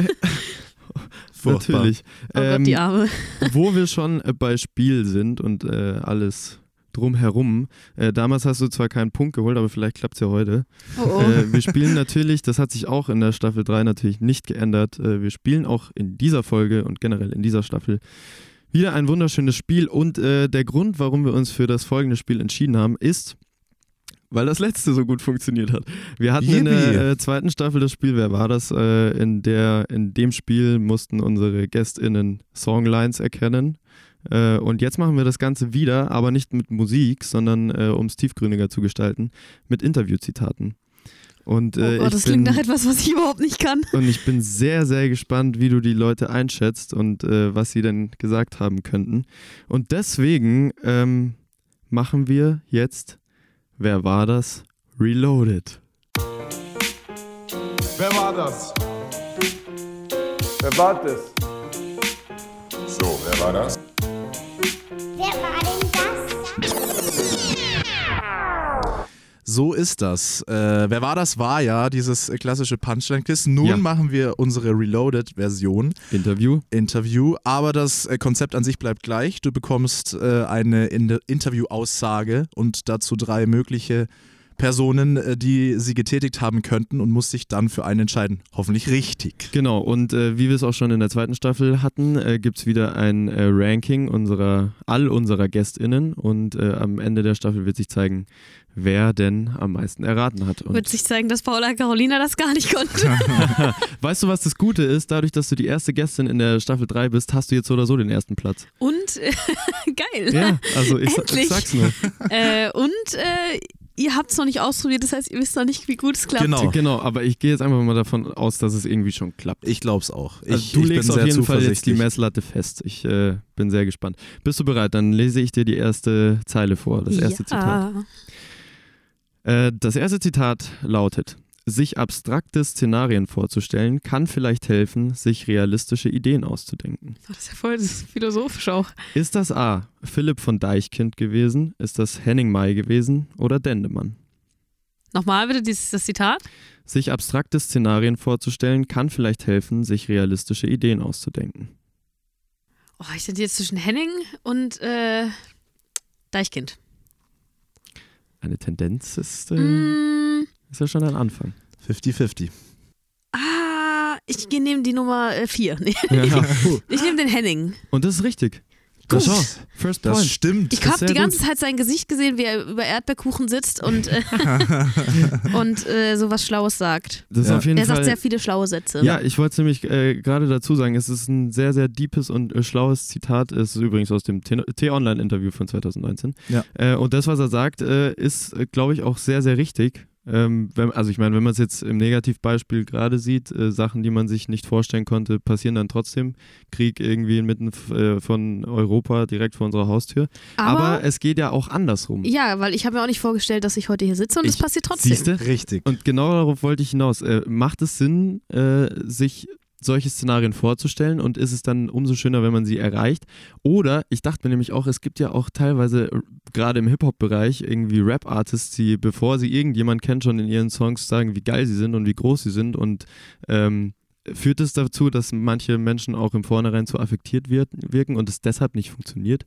furchtbar. Natürlich. Oh Ähm, Gott, die Arme. wo wir schon äh, bei Spiel sind und äh, alles drumherum. Äh, damals hast du zwar keinen Punkt geholt, aber vielleicht klappt es ja heute. Oh, oh. Äh, wir spielen natürlich, das hat sich auch in der Staffel 3 natürlich nicht geändert. Äh, wir spielen auch in dieser Folge und generell in dieser Staffel wieder ein wunderschönes Spiel. Und äh, der Grund, warum wir uns für das folgende Spiel entschieden haben, ist, weil das letzte so gut funktioniert hat. Wir hatten in Yippie. der äh, zweiten Staffel das Spiel, wer war das? Äh, in, der, in dem Spiel mussten unsere GästInnen Songlines erkennen. Äh, und jetzt machen wir das Ganze wieder, aber nicht mit Musik, sondern äh, um es tiefgründiger zu gestalten, mit Interviewzitaten. Und, äh, oh Gott, ich das bin, klingt nach etwas, was ich überhaupt nicht kann. und ich bin sehr, sehr gespannt, wie du die Leute einschätzt und äh, was sie denn gesagt haben könnten. Und deswegen ähm, machen wir jetzt, wer war das? Reloaded. Wer war das? Wer war das? So, wer war das? Wer war das? So ist das. Äh, wer war das? War ja dieses klassische Punchline-Quiz. Nun Ja. machen wir unsere Reloaded-Version. Interview. Interview, aber das äh, Konzept an sich bleibt gleich. Du bekommst äh, eine In Interview-Aussage und dazu drei mögliche Personen, äh, die sie getätigt haben könnten und musst dich dann für einen entscheiden. Hoffentlich richtig. Genau, und äh, wie wir es auch schon in der zweiten Staffel hatten, äh, gibt es wieder ein äh, Ranking unserer, all unserer GästInnen und äh, am Ende der Staffel wird sich zeigen, wer denn am meisten erraten hat. Und Wird sich zeigen, dass Paula Carolina das gar nicht konnte. weißt du, was das Gute ist? Dadurch, dass du die erste Gästin in der Staffel 3 bist, hast du jetzt so oder so den ersten Platz. Und äh, geil. Ja, also ich, ich sag's nur. Äh, und äh, ihr habt es noch nicht ausprobiert, das heißt, ihr wisst noch nicht, wie gut es klappt. Genau. Genau, aber ich gehe jetzt einfach mal davon aus, dass es irgendwie schon klappt. Ich glaub's auch. Ich, Also du ich legst bin auf sehr jeden Fall jetzt die. Messlatte fest. Ich äh, bin sehr gespannt. Bist du bereit? Dann lese ich dir die erste Zeile vor, das erste Zitat. ja. Äh, das erste Zitat lautet: Sich abstrakte Szenarien vorzustellen, kann vielleicht helfen, sich realistische Ideen auszudenken. Das ist ja voll das ist philosophisch auch. Ist das A. Philipp von Deichkind gewesen? Ist das Henning May gewesen oder Dendemann? Nochmal bitte dieses, das Zitat. Sich abstrakte Szenarien vorzustellen, kann vielleicht helfen, sich realistische Ideen auszudenken. Oh, ich bin jetzt zwischen Henning und äh, Deichkind. Eine Tendenz ist, äh, Mm, ist ja schon ein Anfang. 50-50. ah, ich gehe neben die Nummer 4. Nee, Ja. ich nehme den Henning. Und das ist richtig. Das Gut. schau, First Das Point. stimmt. Ich habe die ganze gut. Zeit sein Gesicht gesehen, wie er über Erdbeerkuchen sitzt und, äh, und äh, sowas Schlaues sagt. Das ist Ja. auf jeden Er Fall. sagt sehr viele schlaue Sätze. Ja, ich wollte nämlich äh, gerade dazu sagen, es ist ein sehr, sehr deepes und äh, schlaues Zitat. Es ist übrigens aus dem T-Online-Interview von 2019. Ja. Äh, und das, was er sagt, äh, ist, glaube ich, auch sehr, sehr richtig. Ähm, wenn, also ich meine, wenn man es jetzt im Negativbeispiel gerade sieht, äh, Sachen, die man sich nicht vorstellen konnte, passieren dann trotzdem. Krieg irgendwie inmitten äh, von Europa direkt vor unserer Haustür. Aber, Aber, es geht ja auch andersrum. ja, weil ich habe mir auch nicht vorgestellt, dass ich heute hier sitze und es passiert trotzdem. Siehste? Richtig. Und genau darauf wollte ich hinaus. Äh, macht es Sinn, äh, sich solche Szenarien vorzustellen und ist es dann umso schöner, wenn man sie erreicht? Oder ich dachte mir nämlich auch, es gibt ja auch teilweise äh, gerade im Hip-Hop-Bereich irgendwie Rap-Artists, die, bevor sie irgendjemand kennt, schon in ihren Songs sagen, wie geil sie sind und wie groß sie sind und ähm, führt es dazu, dass manche Menschen auch im Vornherein zu affektiert wirken und es deshalb nicht funktioniert?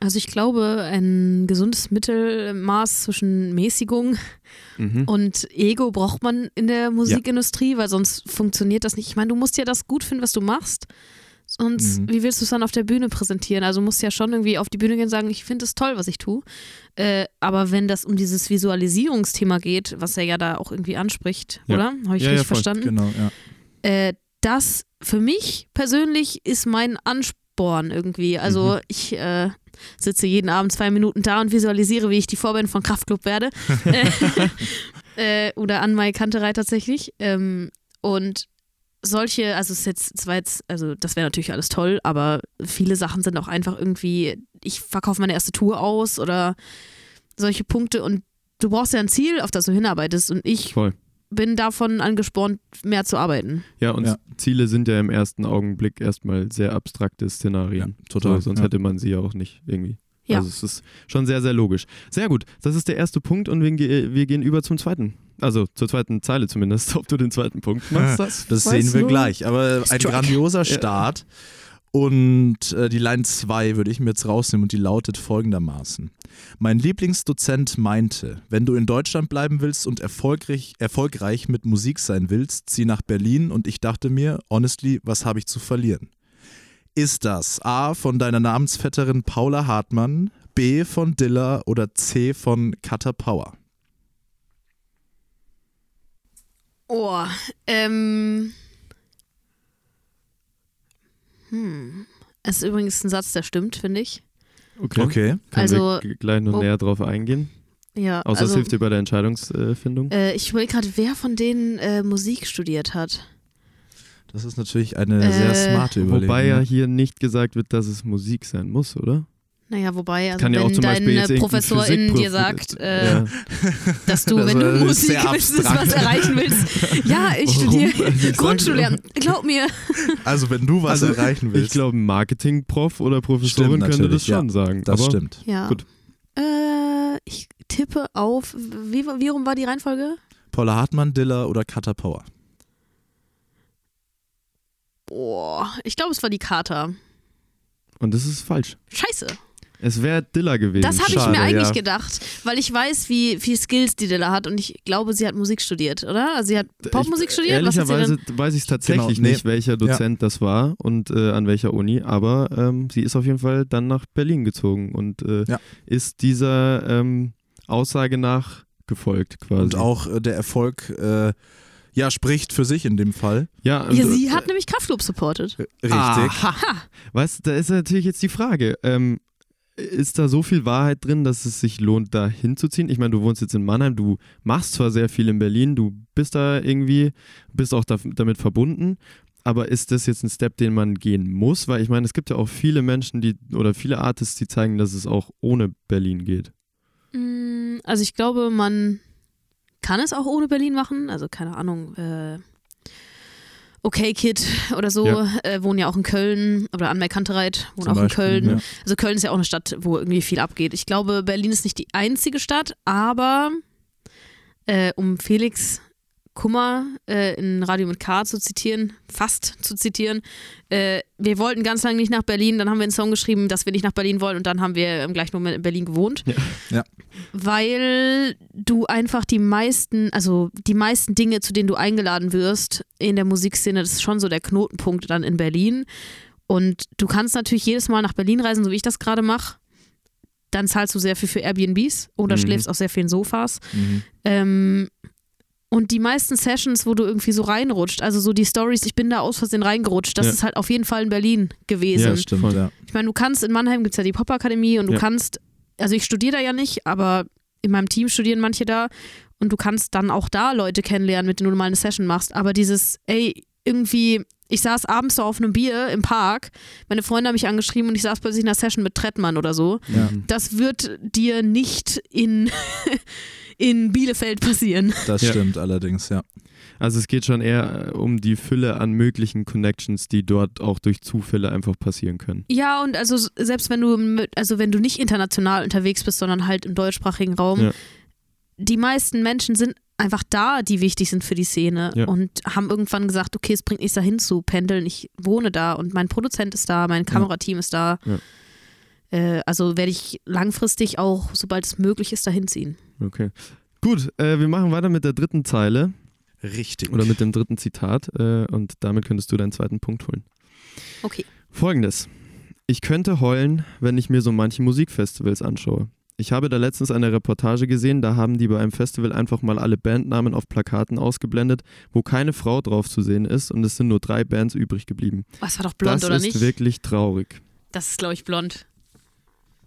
Also ich glaube, ein gesundes Mittelmaß zwischen Mäßigung Mhm. und Ego braucht man in der Musikindustrie, weil sonst funktioniert das nicht. Ich meine, du musst ja das gut finden, was du machst. Sonst, Mhm. wie willst du es dann auf der Bühne präsentieren? Also musst ja schon irgendwie auf die Bühne gehen und sagen, ich finde es toll, was ich tue. Äh, aber wenn das um dieses Visualisierungsthema geht, was er ja da auch irgendwie anspricht, Ja. oder? Habe ich Ja, ja, richtig verstanden? Genau, ja. äh, das für mich persönlich ist mein Ansporn irgendwie. Also Mhm. ich äh, sitze jeden Abend zwei Minuten da und visualisiere, wie ich die Vorband von Kraftklub werde. äh, oder an Mai Kanterei tatsächlich. Ähm, und solche, also es ist jetzt, es war jetzt, also das wäre natürlich alles toll, aber viele Sachen sind auch einfach irgendwie, ich verkaufe meine erste Tour aus oder solche Punkte und du brauchst ja ein Ziel, auf das du hinarbeitest und ich Voll. Bin davon angespornt, mehr zu arbeiten. Ja, und Ja. Ziele sind ja im ersten Augenblick erstmal sehr abstrakte Szenarien. Ja, total, So, sonst ja. hätte man sie ja auch nicht irgendwie. Ja. Also es ist schon sehr, sehr logisch. Sehr gut, das ist der erste Punkt und wir, ge- wir gehen über zum zweiten. Also zur zweiten Zeile zumindest, ob du den zweiten Punkt machst. Das. Das sehen wir gleich. Aber ein grandioser Ja. Start. Und äh, die Line 2 würde ich mir jetzt rausnehmen und die lautet folgendermaßen. Mein Lieblingsdozent meinte, wenn du in Deutschland bleiben willst und erfolgreich, erfolgreich mit Musik sein willst, zieh nach Berlin und ich dachte mir, honestly, was habe ich zu verlieren? Ist das A von deiner Namensvetterin Paula Hartmann, B von Dilla oder C von Cutter Power? Oh, ähm. Hm. Es ist übrigens ein Satz, der stimmt, finde ich. Okay. Okay. Können Also, wir gleich noch oh. näher drauf eingehen. Ja, Außer also, es hilft dir bei der Entscheidungsfindung. äh, ich überlege gerade, wer von denen äh, Musik studiert hat. Das ist natürlich eine Äh, sehr smarte Überlegung. Wobei ja hier nicht gesagt wird, dass es Musik sein muss, oder? Naja, wobei, also Kann ja auch wenn zum Beispiel deine jetzt irgendein Professorin dir sagt, äh, ja. dass du, Das wenn du Musik willst, was erreichen willst. Ja, ich studiere Grundschullehramt. Glaub mir. Also wenn du was Also, erreichen willst. Ich glaube, ein Marketingprof oder Professorin Stimmt könnte das natürlich, ja. schon sagen. das aber stimmt. Ja. Gut. Äh, ich tippe auf, wie, wie rum war die Reihenfolge? Paula Hartmann, Diller oder Cutter Power? Boah, ich glaube, es war die Kater. Und das ist falsch. Scheiße. Es wäre Dilla gewesen. Das habe ich Schade, mir eigentlich ja. gedacht, weil ich weiß, wie viel Skills die Dilla hat und ich glaube, sie hat Musik studiert, oder? Also sie hat Popmusik studiert? Was Ehrlicherweise weiß ich es tatsächlich Genau, nee. nicht, welcher Dozent das war und äh, an welcher Uni, aber ähm, sie ist auf jeden Fall dann nach Berlin gezogen und äh, Ja. ist dieser ähm, Aussage nach gefolgt quasi. Und auch äh, der Erfolg äh, ja, spricht für sich in dem Fall. ja, Ja, sie äh, hat nämlich Kraftclub supportet. Richtig. Aha. Weißt du, da ist natürlich jetzt die Frage, ähm, ist da so viel Wahrheit drin, dass es sich lohnt, da hinzuziehen? Ich meine, du wohnst jetzt in Mannheim, du machst zwar sehr viel in Berlin, du bist da irgendwie, bist auch da, damit verbunden, aber ist das jetzt ein Step, den man gehen muss? Weil ich meine, es gibt ja auch viele Menschen, die oder viele Artists, die zeigen, dass es auch ohne Berlin geht. Mm, Also ich glaube, man kann es auch ohne Berlin machen. Also keine Ahnung, äh, Okay Kid oder so Ja. äh, wohnen ja auch in Köln oder Anmerk Kantereit wohnen Zum auch in Beispiel, Köln. ja. Also Köln ist ja auch eine Stadt, wo irgendwie viel abgeht. Ich glaube, Berlin ist nicht die einzige Stadt, aber äh, um Felix Kummer äh, in Radio mit K zu zitieren, fast zu zitieren, äh, wir wollten ganz lange nicht nach Berlin, dann haben wir einen Song geschrieben, dass wir nicht nach Berlin wollen und dann haben wir im gleichen Moment in Berlin gewohnt. Ja. Weil du einfach die meisten, also die meisten Dinge, zu denen du eingeladen wirst in der Musikszene, das ist schon so der Knotenpunkt dann in Berlin. Und du kannst natürlich jedes Mal nach Berlin reisen, so wie ich das gerade mache. Dann zahlst du sehr viel für Airbnbs oder Mhm. schläfst auf sehr vielen Sofas. Mhm. Ähm, und die meisten Sessions, wo du irgendwie so reinrutscht, also so die Stories, ich bin da aus Versehen reingerutscht, das Ja. ist halt auf jeden Fall in Berlin gewesen. Ja, stimmt, Voll. ja. Ich meine, du kannst in Mannheim gibt es ja die Popakademie und du Ja. kannst, also ich studiere da ja nicht, aber in meinem Team studieren manche da und du kannst dann auch da Leute kennenlernen, mit denen du mal eine Session machst. Aber dieses, ey, irgendwie, ich saß abends so auf einem Bier im Park, meine Freunde haben mich angeschrieben und ich saß plötzlich in einer Session mit Trettmann oder so. Ja. Das wird dir nicht in, in Bielefeld passieren. Das Ja. stimmt allerdings, ja. Also es geht schon eher äh, um die Fülle an möglichen Connections, die dort auch durch Zufälle einfach passieren können. Ja, und also selbst wenn du mit, also wenn du nicht international unterwegs bist, sondern halt im deutschsprachigen Raum, Ja. die meisten Menschen sind einfach da, die wichtig sind für die Szene Ja. und haben irgendwann gesagt, okay, es bringt nichts dahin zu pendeln, ich wohne da und mein Produzent ist da, mein Kamerateam ist da. Ja. Äh, also werde ich langfristig auch, sobald es möglich ist, dahin ziehen. Okay. Gut, äh, wir machen weiter mit der dritten Zeile Richtig. oder mit dem dritten Zitat äh, und damit könntest du deinen zweiten Punkt holen. Okay. Folgendes. Ich könnte heulen, wenn ich mir so manche Musikfestivals anschaue. Ich habe da letztens eine Reportage gesehen, da haben die bei einem Festival einfach mal alle Bandnamen auf Plakaten ausgeblendet, wo keine Frau drauf zu sehen ist und es sind nur drei Bands übrig geblieben. Was war doch blond das oder ist nicht? wirklich traurig. Das ist, glaube ich, blond.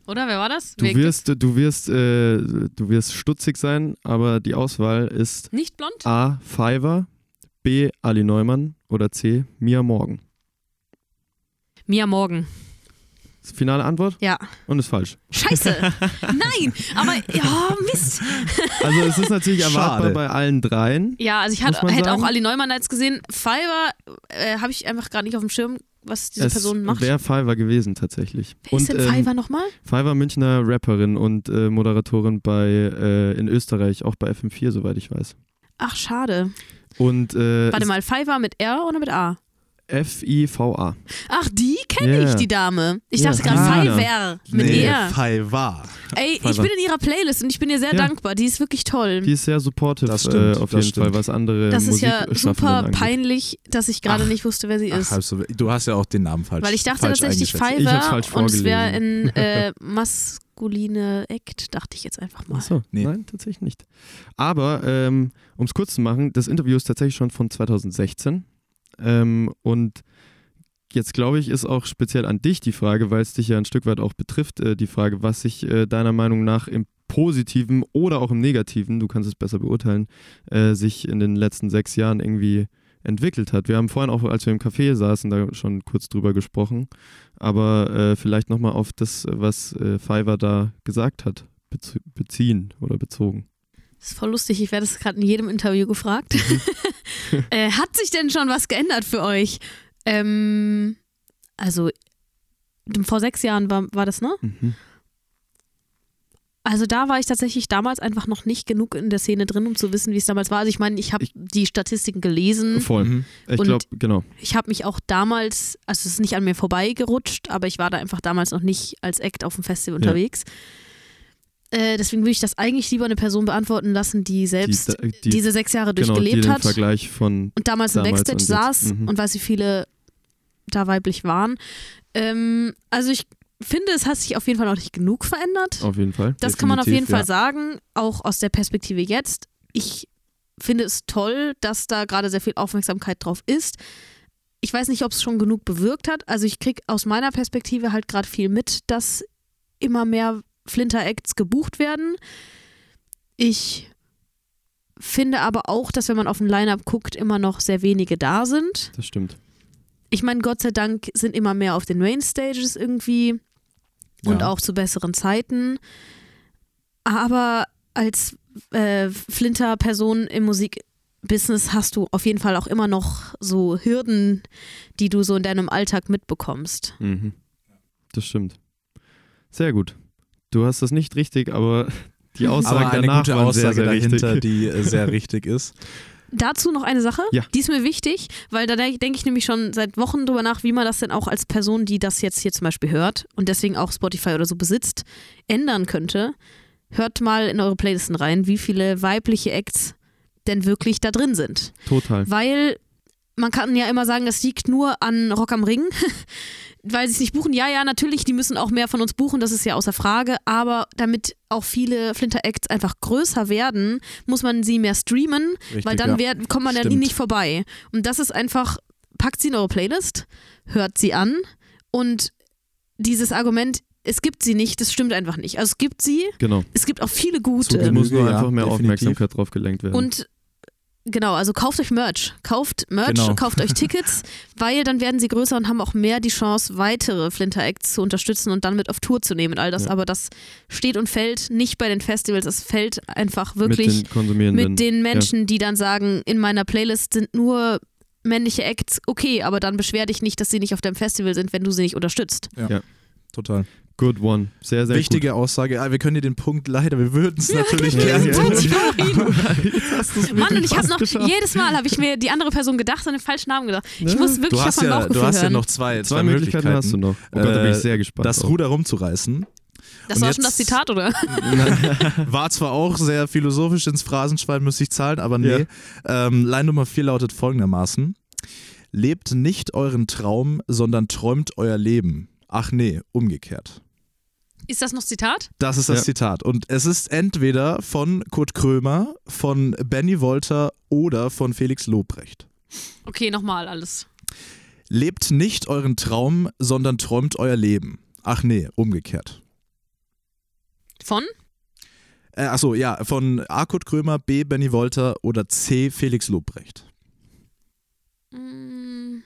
Oder? Wer war das? Du Wer- wirst, du wirst, äh, du wirst stutzig sein, aber die Auswahl ist Nicht blond? A. Fiverr, B. Ali Neumann oder C. Mia Morgan. Mia Morgan. Das ist finale Antwort Ja. und ist falsch. Scheiße. Nein, aber ja, Mist. Also es ist natürlich erwartbar Schade. bei allen dreien. Ja, also ich man hätte sagen. auch Ali Neumann jetzt gesehen. Fiverr äh, habe ich einfach gerade nicht auf dem Schirm, was diese es Person macht. wäre Fiverr gewesen tatsächlich. Wer ist denn ähm, Fiverr nochmal? Fiverr Münchner Rapperin und äh, Moderatorin bei äh, in Österreich, auch bei FM4, soweit ich weiß. Ach, schade. Und äh, Warte mal, Fiverr mit R oder mit A? F-I-V-A. Ach, die kenne Ja. ich, die Dame. Ich Ja. dachte gerade Ah. Fiverr mit nee, R. Fiverr. Ey, ich bin in ihrer Playlist und ich bin ihr sehr Ja. dankbar. Die ist wirklich toll. Die ist sehr supportive Das stimmt, äh, auf das jeden Fall, stimmt. was andere das ist ja super angeht. peinlich, dass ich gerade Ach. nicht wusste, wer sie Ach, ist. hast du, du hast ja auch den Namen falsch Weil ich dachte tatsächlich Fiverr falsch und es wäre ein äh, maskuline Act, dachte ich jetzt einfach mal. Achso, Nee. nein, tatsächlich nicht. Aber ähm, um es kurz zu machen, das Interview ist tatsächlich schon von 2016. Ähm, und jetzt glaube ich, ist auch speziell an dich die Frage, weil es dich ja ein Stück weit auch betrifft, äh, die Frage, was sich äh, deiner Meinung nach im Positiven oder auch im Negativen, du kannst es besser beurteilen, äh, sich in den letzten sechs Jahren irgendwie entwickelt hat. Wir haben vorhin auch, als wir im Café saßen, da schon kurz drüber gesprochen, aber äh, vielleicht nochmal auf das, was äh, Fiverr da gesagt hat, beziehen oder bezogen. Das ist voll lustig, ich werde es gerade in jedem Interview gefragt. Mhm. äh, hat sich denn schon was geändert für euch? Ähm, also, vor sechs Jahren war, war das, ne? Mhm. Also da war ich tatsächlich damals einfach noch nicht genug in der Szene drin, um zu wissen, wie es damals war. Also ich meine, ich habe die Statistiken gelesen. Voll. Mhm. Ich Und- glaube, genau. Ich habe mich auch damals, also es ist nicht an mir vorbeigerutscht, aber ich war da einfach damals noch nicht als Act auf dem Festival Ja. unterwegs. Äh, deswegen würde ich das eigentlich lieber eine Person beantworten lassen, die selbst die, die, diese sechs Jahre genau, durchgelebt hat Vergleich von und damals im damals Backstage und saß Mhm. und weiß, wie viele da weiblich waren. Ähm, also ich finde, es hat sich auf jeden Fall noch nicht genug verändert. auf jeden Fall. Das kann man auf jeden definitiv, Fall ja. sagen, auch aus der Perspektive jetzt. Ich finde es toll, dass da gerade sehr viel Aufmerksamkeit drauf ist. Ich weiß nicht, ob es schon genug bewirkt hat. Also ich kriege aus meiner Perspektive halt gerade viel mit, dass immer mehr Flinter-Acts gebucht werden. Ich finde aber auch, dass wenn man auf ein Line-Up guckt, immer noch sehr wenige da sind. Das stimmt. Ich meine, Gott sei Dank sind immer mehr auf den Mainstages irgendwie und Ja. auch zu besseren Zeiten. Aber als äh, Flinter-Person im Musikbusiness hast du auf jeden Fall auch immer noch so Hürden, die du so in deinem Alltag mitbekommst. Mhm. Das stimmt. Sehr gut. Du hast das nicht richtig, aber die Aussagen Aber eine danach gute waren sehr, Aussage sehr dahinter, richtig. die äh, sehr richtig ist. Dazu noch eine Sache, Ja. die ist mir wichtig, weil da denke ich nämlich schon seit Wochen drüber nach, wie man das denn auch als Person, die das jetzt hier zum Beispiel hört und deswegen auch Spotify oder so besitzt, ändern könnte. Hört mal in eure Playlisten rein, wie viele weibliche Acts denn wirklich da drin sind. Total. Weil man kann ja immer sagen, das liegt nur an Rock am Ring, weil sie es nicht buchen. Ja, ja, natürlich, die müssen auch mehr von uns buchen, das ist ja außer Frage. Aber damit auch viele Flinter-Acts einfach größer werden, muss man sie mehr streamen, Richtig, weil dann ja. werd, kommt man an Stimmt. ihnen nicht vorbei. Und das ist einfach, packt sie in eure Playlist, hört sie an und dieses Argument, es gibt sie nicht, das stimmt einfach nicht. Also es gibt sie, Genau. es gibt auch viele Es gute. Genüge, muss nur ja, einfach mehr definitiv. Aufmerksamkeit drauf gelenkt werden. Und genau, also kauft euch Merch. Kauft Merch, Genau. kauft euch Tickets, weil dann werden sie größer und haben auch mehr die Chance, weitere Flinter Acts zu unterstützen und dann mit auf Tour zu nehmen und all das. Ja. Aber das steht und fällt nicht bei den Festivals. Es fällt einfach mit wirklich den Konsumierenden. mit den Menschen, die dann sagen, in meiner Playlist sind nur männliche Acts, okay, aber dann beschwer dich nicht, dass sie nicht auf deinem Festival sind, wenn du sie nicht unterstützt. Total. Good one. Sehr, sehr Wichtige Aussage. Ah, wir können dir den Punkt leider, wir würden es natürlich Ja, gerne ja. tun. Mann, und ich habe noch, geschafft. jedes Mal habe ich mir die andere Person gedacht und den falschen Namen gedacht. Ich muss wirklich auf mein ja, Bauchgefühl du hast ja hören. noch zwei, gut. Zwei Möglichkeiten hast du noch. Oh Gott, da bin ich Äh, sehr gespannt. Das drauf. Ruder rumzureißen. das und war jetzt- schon das Zitat, oder? War zwar auch sehr philosophisch ins Phrasenschwein, müsste ich zahlen, aber nee. Ähm, Line Nummer 4 lautet folgendermaßen: Lebt nicht euren Traum, sondern träumt euer Leben. Ach nee, umgekehrt. Ist das noch Zitat? Das ist das Ja. Zitat. Und es ist entweder von Kurt Krömer, von Benny Wolter oder von Felix Lobrecht. Okay, nochmal alles. Lebt nicht euren Traum, sondern träumt euer Leben. Ach nee, umgekehrt. Von? Äh, achso, ja, von A. Kurt Krömer, B. Benny Wolter oder C. Felix Lobrecht. Mm.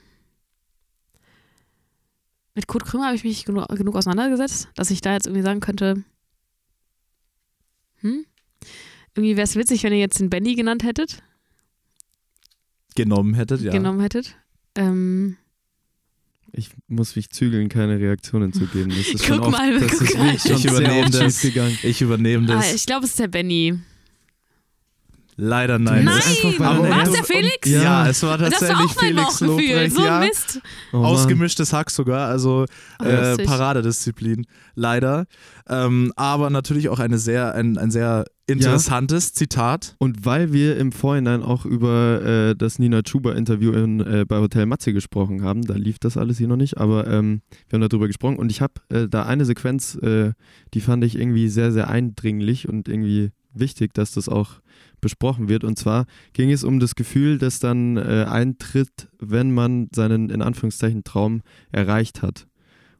Mit Kurt Krümmer habe ich mich genug, genug auseinandergesetzt, dass ich da jetzt irgendwie sagen könnte, hm? Irgendwie wäre es witzig, wenn ihr jetzt den Benny genannt hättet, Genommen hättet, ja. genommen hättet. Ähm, Ich muss mich zügeln, keine Reaktionen zu geben. Das ist schon Guck oft, mal, das guck ist mal. wirklich schon Ich übernehme das. Ich übernehme ah, das. ich glaube, es ist der Benny. Leider nein. Nein! Das War es der Felix? Ja, Ja. es war Das war tatsächlich auch mein Felix Bauchgefühl. Lobrecht. So ja. Mist. Oh. Ausgemischtes Hack sogar, also Oh, äh. Paradedisziplin, leider. Ähm, aber natürlich auch eine sehr, ein, ein sehr interessantes Zitat. Und weil wir im Vorhinein auch über äh, das Nina Chuba-Interview in, äh, bei Hotel Matze gesprochen haben, da lief das alles hier noch nicht, aber ähm, wir haben darüber gesprochen und ich habe äh, da eine Sequenz, äh, die fand ich irgendwie sehr, sehr eindringlich und irgendwie wichtig, dass das auch besprochen wird. Und zwar ging es um das Gefühl, das dann äh, eintritt, wenn man seinen in Anführungszeichen Traum erreicht hat.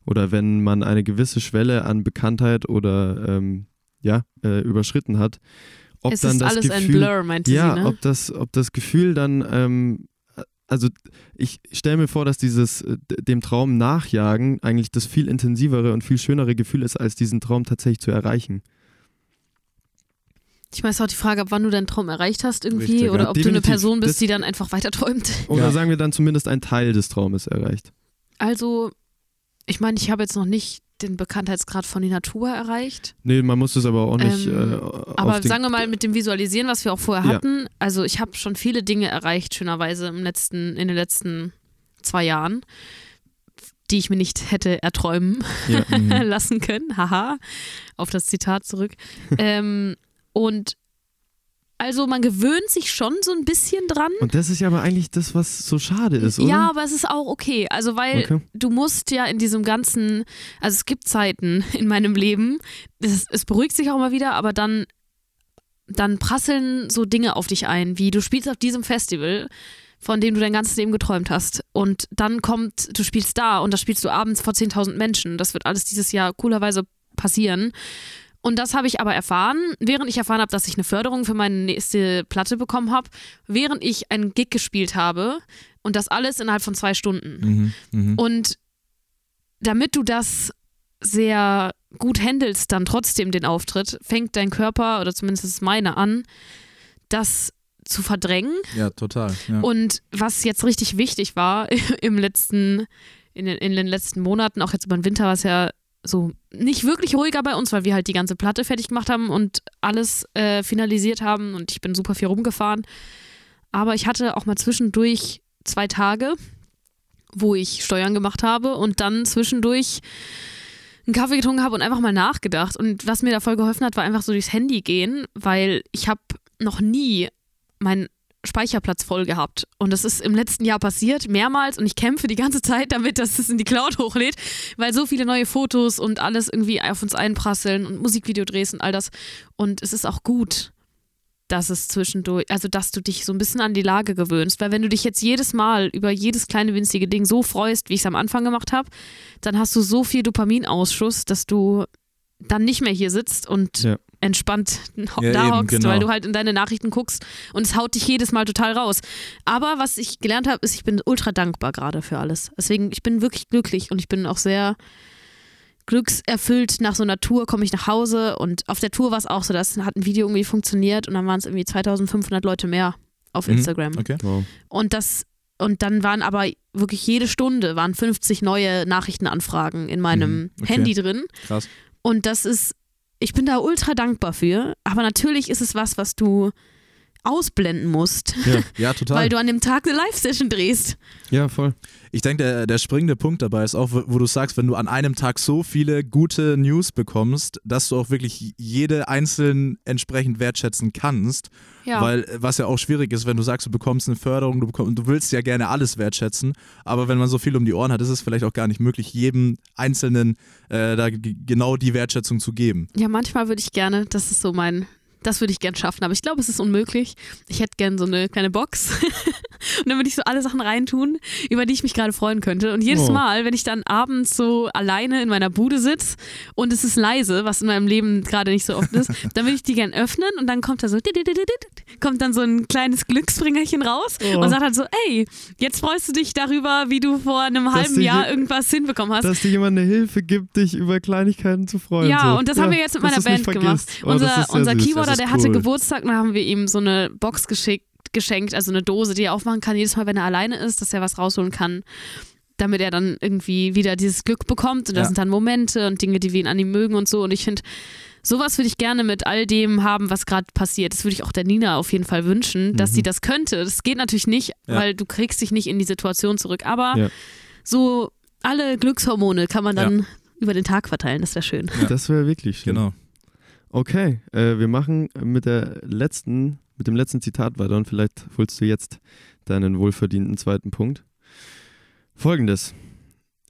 Oder wenn man eine gewisse Schwelle an Bekanntheit oder ähm, ja, äh, überschritten hat. Ob es dann ist das alles ein Gefühl, Blur, meinte ja, sie, ne? ob das, ob das Gefühl dann, ähm, also ich stelle mir vor, dass dieses äh, dem Traum nachjagen eigentlich das viel intensivere und viel schönere Gefühl ist, als diesen Traum tatsächlich zu erreichen. Ich meine, es ist auch die Frage, ab wann du deinen Traum erreicht hast irgendwie Richtig, ja. oder ob du eine. Person bist, Das- die dann einfach weiter träumt. Oder Ja. sagen wir dann zumindest ein Teil des Traumes erreicht. Also, ich meine, ich habe jetzt noch nicht den Bekanntheitsgrad von Nina Chuba erreicht. Nee, man muss es aber auch nicht. Ähm, äh, Aber sagen wir mal mit dem Visualisieren, was wir auch vorher Ja. hatten. Also ich habe schon viele Dinge erreicht, schönerweise im letzten, in den letzten zwei Jahren, die ich mir nicht hätte erträumen Ja. Mhm. lassen können. Haha, auf das Zitat zurück. ähm, und also man gewöhnt sich schon so ein bisschen dran. Und das ist ja aber eigentlich das, was so schade ist, oder? Ja, aber es ist auch okay. Also, weil Okay. du musst ja in diesem ganzen, also es gibt Zeiten in meinem Leben, es, es beruhigt sich auch mal wieder, aber dann, dann prasseln so Dinge auf dich ein, wie du spielst auf diesem Festival, von dem du dein ganzes Leben geträumt hast. Und dann kommt, du spielst da und da spielst du abends vor 10.000 Menschen. Das wird alles dieses Jahr coolerweise passieren. Und das habe ich aber erfahren, während ich erfahren habe, dass ich eine Förderung für meine nächste Platte bekommen habe, während ich einen Gig gespielt habe und das alles innerhalb von zwei Stunden. Mhm. Mhm. Und damit du das sehr gut handelst, dann trotzdem den Auftritt, fängt dein Körper, oder zumindest ist meine, an, das zu verdrängen. Ja, total. Ja. Und was jetzt richtig wichtig war im letzten, in den, in den letzten Monaten, auch jetzt über den Winter war es ja so nicht wirklich ruhiger bei uns, weil wir halt die ganze Platte fertig gemacht haben und alles äh, finalisiert haben und ich bin super viel rumgefahren. Aber ich hatte auch mal zwischendurch zwei Tage, wo ich Steuern gemacht habe und dann zwischendurch einen Kaffee getrunken habe und einfach mal nachgedacht. Und was mir da voll geholfen hat, war einfach so durchs Handy gehen, weil ich habe noch nie meinen Speicherplatz voll gehabt. Und das ist im letzten Jahr passiert, mehrmals. Und ich kämpfe die ganze Zeit damit, dass es in die Cloud hochlädt, weil so viele neue Fotos und alles irgendwie auf uns einprasseln und Musikvideodrehs und all das. Und es ist auch gut, dass es zwischendurch, also dass du dich so ein bisschen an die Lage gewöhnst. Weil wenn du dich jetzt jedes Mal über jedes kleine winzige Ding so freust, wie ich es am Anfang gemacht habe, dann hast du so viel Dopaminausschuss, dass du dann nicht mehr hier sitzt und Ja. Entspannt Ja, da eben, hockst, genau. weil du halt in deine Nachrichten guckst und es haut dich jedes Mal total raus. Aber was ich gelernt habe, ist, ich bin ultra dankbar gerade für alles. Deswegen, ich bin wirklich glücklich und ich bin auch sehr glückserfüllt nach so einer Tour, komme ich nach Hause und auf der Tour war es auch so, das hat ein Video irgendwie funktioniert und dann waren es irgendwie 2500 Leute mehr auf Mhm, Instagram. Okay. Wow. Und das und dann waren aber wirklich jede Stunde waren 50 neue Nachrichtenanfragen in meinem Mhm, okay. Handy drin. Krass. Und das ist, ich bin da ultra dankbar für. Aber natürlich ist es was, was du ausblenden musst, Ja, total. weil du an dem Tag eine Live-Session drehst. Ja, voll. Ich denke, der, der springende Punkt dabei ist auch, wo wo du sagst, wenn du an einem Tag so viele gute News bekommst, dass du auch wirklich jede einzeln entsprechend wertschätzen kannst. Ja. Weil äh, was ja auch schwierig ist, wenn du sagst, du bekommst eine Förderung, du, bekomm, du willst ja gerne alles wertschätzen, aber wenn man so viel um die Ohren hat, ist es vielleicht auch gar nicht möglich, jedem Einzelnen äh, da genau die Wertschätzung zu geben. ja, manchmal würde ich gerne, das ist so mein, das würde ich gern schaffen, aber ich glaube, es ist unmöglich. Ich hätte gern so eine kleine Box und dann würde ich so alle Sachen reintun, über die ich mich gerade freuen könnte. Und jedes Oh. Mal, wenn ich dann abends so alleine in meiner Bude sitze und es ist leise, was in meinem Leben gerade nicht so oft ist, dann würde ich die gern öffnen und dann kommt da so, kommt dann so ein kleines Glücksbringerchen raus Oh. und sagt halt so, ey, jetzt freust du dich darüber, wie du vor einem halben Jahr irgendwas hinbekommen hast. Dass dir jemand eine Hilfe gibt, dich über Kleinigkeiten zu freuen. Ja, so. und das haben wir jetzt mit meiner Band gemacht. Oh, unser unser süß. Keyboarder, Ist der hatte cool. Geburtstag, dann haben wir ihm so eine Box geschickt, geschenkt, also eine Dose, die er aufmachen kann, jedes Mal, wenn er alleine ist, dass er was rausholen kann, damit er dann irgendwie wieder dieses Glück bekommt. Und das Ja. sind dann Momente und Dinge, die wir ihn an ihm mögen und so. Und ich finde, sowas würde ich gerne mit all dem haben, was gerade passiert. Das würde ich auch der Nina auf jeden Fall wünschen, dass Mhm. sie das könnte. Das geht natürlich nicht, Ja. weil du kriegst dich nicht in die Situation zurück. Aber Ja. so alle Glückshormone kann man dann über den Tag verteilen. Das wäre schön. Das wäre wirklich schön. Genau. Okay, äh, wir machen mit der letzten, mit dem letzten Zitat weiter und vielleicht holst du jetzt deinen wohlverdienten zweiten Punkt. Folgendes.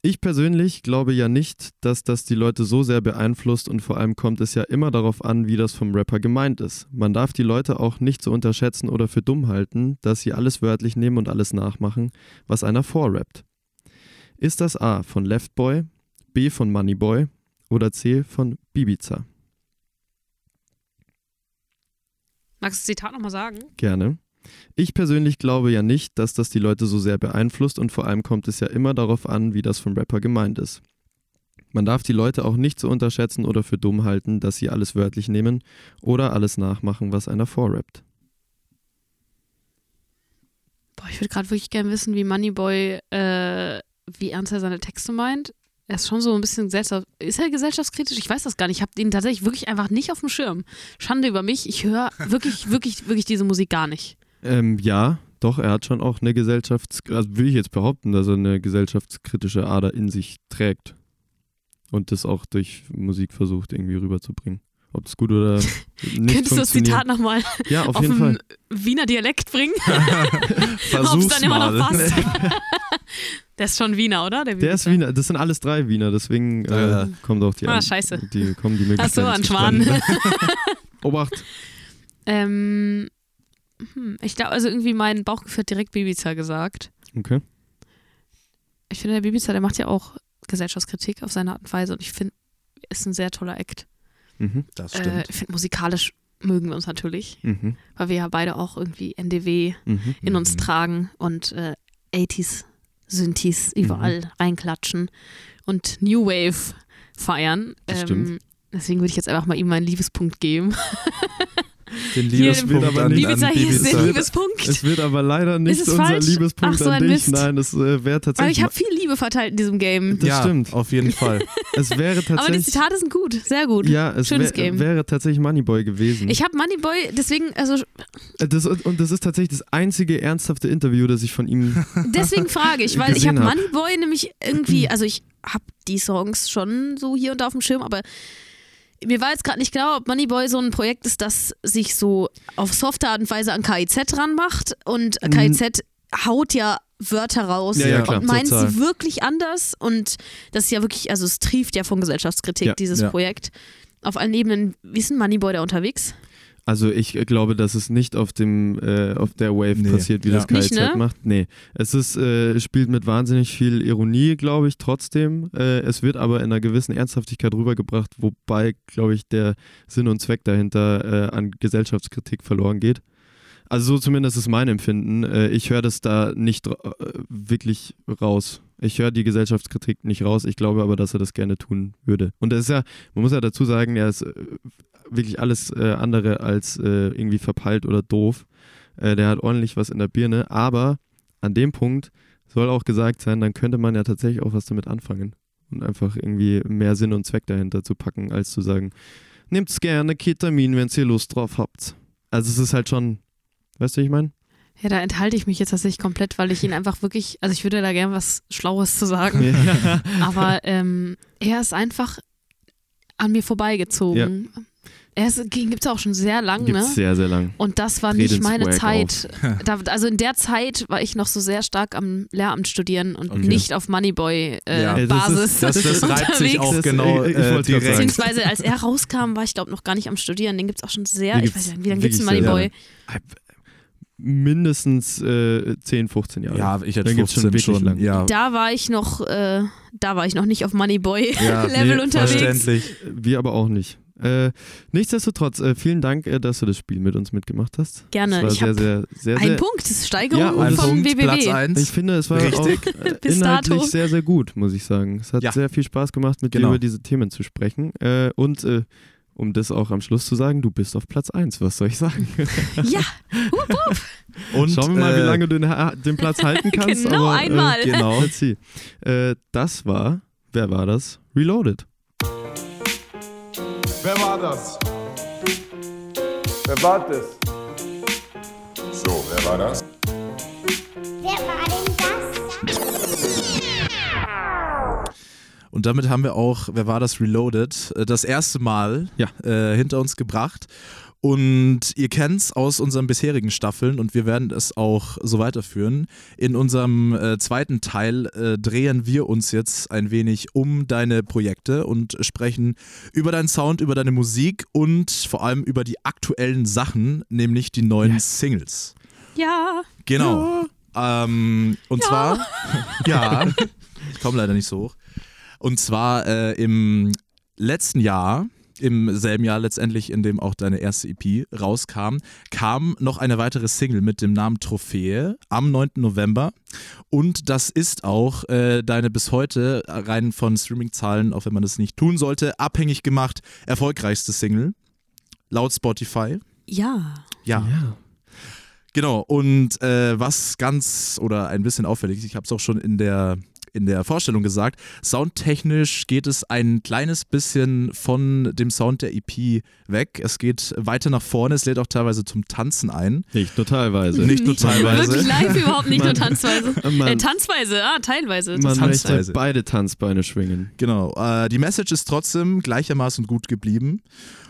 Ich persönlich glaube ja nicht, dass das die Leute so sehr beeinflusst und vor allem kommt es ja immer darauf an, wie das vom Rapper gemeint ist. Man darf die Leute auch nicht so unterschätzen oder für dumm halten, dass sie alles wörtlich nehmen und alles nachmachen, was einer vorrappt. Ist das A von Leftboy, B von Moneyboy oder C von Bibiza? Magst du das Zitat nochmal sagen? Gerne. Ich persönlich glaube ja nicht, dass das die Leute so sehr beeinflusst und vor allem kommt es ja immer darauf an, wie das vom Rapper gemeint ist. Man darf die Leute auch nicht so unterschätzen oder für dumm halten, dass sie alles wörtlich nehmen oder alles nachmachen, was einer vorrappt. Boah, ich würde gerade wirklich gerne wissen, wie Moneyboy, äh, wie ernst er seine Texte meint. Er ist schon so ein bisschen gesellschaft. Ist er gesellschaftskritisch? Ich weiß das gar nicht. Ich habe ihn tatsächlich wirklich einfach nicht auf dem Schirm. Schande über mich. Ich höre wirklich, wirklich, wirklich diese Musik gar nicht. Ähm, ja, doch, er hat schon auch eine Gesellschafts... Also will ich jetzt behaupten, dass er eine gesellschaftskritische Ader in sich trägt. Und das auch durch Musik versucht irgendwie rüberzubringen. Ob es gut oder nicht Könntest du das. Zitat nochmal Ja, auf, auf, jeden Fall. Wiener Dialekt bringen? Ob es dann immer noch passt. Der ist schon Wiener, oder? Der ist Bibiza. Wiener, das sind alles drei Wiener, deswegen äh, Ja. kommt auch die Ah, an- scheiße. Die kommen die Ach so, Möglichkeit. ein Schwan. Obacht. ähm, hm, ich glaube, also irgendwie mein Bauchgefühl hat direkt Bibiza gesagt. Okay. Ich finde, der Bibiza, der macht ja auch Gesellschaftskritik auf seine Art und Weise und ich finde, er ist ein sehr toller Act. Mhm. Das Äh, stimmt. ich finde, musikalisch mögen wir uns natürlich, Mhm. weil wir ja beide auch irgendwie NDW Mhm. in uns tragen und äh, 80s, Synthes überall Mhm. reinklatschen und New Wave feiern. Das Ähm, stimmt. Deswegen würde ich jetzt einfach mal ihm meinen Liebespunkt geben. Den Hier Liebespunkt wird aber an, nicht- an hier ist der. Liebespunkt. Es wird aber leider nicht es unser falsch? Liebespunkt Ach so, an ein dich. Mist. Nein, es äh, wäre Aber tatsächlich. ich habe viel Liebe verteilt in diesem Game. das ja, stimmt. auf jeden Fall. Es wäre Aber die tatsächlich. Zitate sind gut, sehr gut. ja, es Schönes wär, Game. wäre tatsächlich Moneyboy gewesen. Ich habe Moneyboy, deswegen, also Äh, das, und das ist tatsächlich das einzige ernsthafte Interview, das ich von ihm. deswegen frage ich, weil ich habe hab. Moneyboy nämlich irgendwie, also ich habe die Songs schon so hier und da auf dem Schirm, aber mir war jetzt gerade nicht klar, ob Moneyboy so ein Projekt ist, das sich so auf softe Art und Weise an KIZ ranmacht und Mhm. KIZ haut ja Wörter raus Ja, ja, klar, und meint sie wirklich anders und das ist ja wirklich, also es trieft ja von Gesellschaftskritik, Ja. dieses. Projekt. Auf allen Ebenen, wie ist ein Moneyboy da unterwegs? Also ich glaube, dass es nicht auf dem äh, auf der Wave Nee, passiert, wie ja. das KIZ ne? macht. Nee, es ist äh, spielt mit wahnsinnig viel Ironie, glaube ich, trotzdem. Äh, es wird aber in einer gewissen Ernsthaftigkeit rübergebracht, wobei, glaube ich, der Sinn und Zweck dahinter äh, an Gesellschaftskritik verloren geht. Also so zumindest ist mein Empfinden. Äh, ich höre das da nicht äh, wirklich raus. Ich höre die Gesellschaftskritik nicht raus. Ich glaube aber, dass er das gerne tun würde. Und das ist ja, man muss ja dazu sagen, er ist äh, wirklich alles äh, andere als äh, irgendwie verpeilt oder doof. Der hat ordentlich was in der Birne, aber an dem Punkt soll auch gesagt sein, dann könnte man ja tatsächlich auch was damit anfangen und einfach irgendwie mehr Sinn und Zweck dahinter zu packen, als zu sagen, nehmt's gerne Ketamin, wenn ihr Lust drauf habt. Also es ist halt schon, weißt du, wie ich meine? Ja, da enthalte ich mich jetzt tatsächlich komplett, weil ich ihn einfach wirklich, also ich würde da gerne was Schlaues zu sagen, Ja. aber ähm, er ist einfach an mir vorbeigezogen. Er ist, gibt es auch schon sehr lang, Gibt's ne? sehr, sehr lang. Und das war nicht meine Redenswag Zeit. Da, also in der Zeit war ich noch so sehr stark am Lehramt studieren und Okay. nicht auf Moneyboy-Basis. Äh, Ja. Ja, das Das, das reibt sich unterwegs. auch genau äh, direkt. sagen. Beziehungsweise als er rauskam, war ich glaube noch gar nicht am Studieren. Den gibt es auch schon sehr, ich weiß nicht, wie lange gibt es Moneyboy? Mindestens äh, 10, 15 Jahre. Ja, ich hätte Dann gibt's schon 15 wirklich schon. lang. Ja, Da war ich noch, äh, da war ich noch nicht auf Moneyboy-Level Ja, nee, unterwegs. verständlich. Wir aber auch nicht. Äh, nichtsdestotrotz, äh, vielen Dank, äh, dass du das Spiel mit uns mitgemacht hast. Gerne. Das Ich war habe sehr, sehr, sehr, sehr, Punkt, das ist Steigerung Ja, Ein vom Punkt, WWW. Platz 1. Ich finde, es war Richtig. auch äh, inhaltlich sehr, sehr gut, muss ich sagen. Es hat Ja. sehr viel Spaß gemacht, mit Genau. dir über diese Themen zu sprechen. Äh, und äh, um das auch am Schluss zu sagen, du bist auf Platz 1. Was soll ich sagen? Ja, Und, Schauen wir mal, wie äh, lange du den, den Platz halten kannst. Genau aber, einmal. Äh, Genau. let's see. Äh, das war, wer war das? Reloaded. Wer war das? Wer war das? So, wer war das? Wer war Und damit haben wir auch, wer war das, Reloaded, äh, das erste Mal Ja. äh, hinter uns gebracht. Und ihr kennt es aus unseren bisherigen Staffeln und wir werden es auch so weiterführen. In unserem äh, zweiten Teil äh, drehen wir uns jetzt ein wenig um deine Projekte und sprechen über deinen Sound, über deine Musik und vor allem über die aktuellen Sachen, nämlich die neuen Singles. ja. Genau. Ähm, und zwar, ja, ich komme leider nicht so hoch. Und zwar äh, im letzten Jahr, im selben Jahr letztendlich, in dem auch deine erste EP rauskam, kam noch eine weitere Single mit dem Namen Trophäe am 9. November. Und das ist auch äh, deine bis heute rein von Streaming-Zahlen, auch wenn man das nicht tun sollte, abhängig gemacht erfolgreichste Single. Laut Spotify. Ja. Ja. Genau, und äh, was ganz oder ein bisschen auffällig ist, ich habe es auch schon in der, in der Vorstellung gesagt, soundtechnisch geht es ein kleines bisschen von dem Sound der EP weg. Es geht weiter nach vorne, es lädt auch teilweise zum Tanzen ein. Nicht nur teilweise. Nicht nur teilweise. Wirklich live überhaupt nicht nur Man- tanzweise. man- äh, tanzweise, ah, teilweise. Man Das- möchte Tanzweise. beide Tanzbeine schwingen. Genau, äh, die Message ist trotzdem gleichermaßen gut geblieben.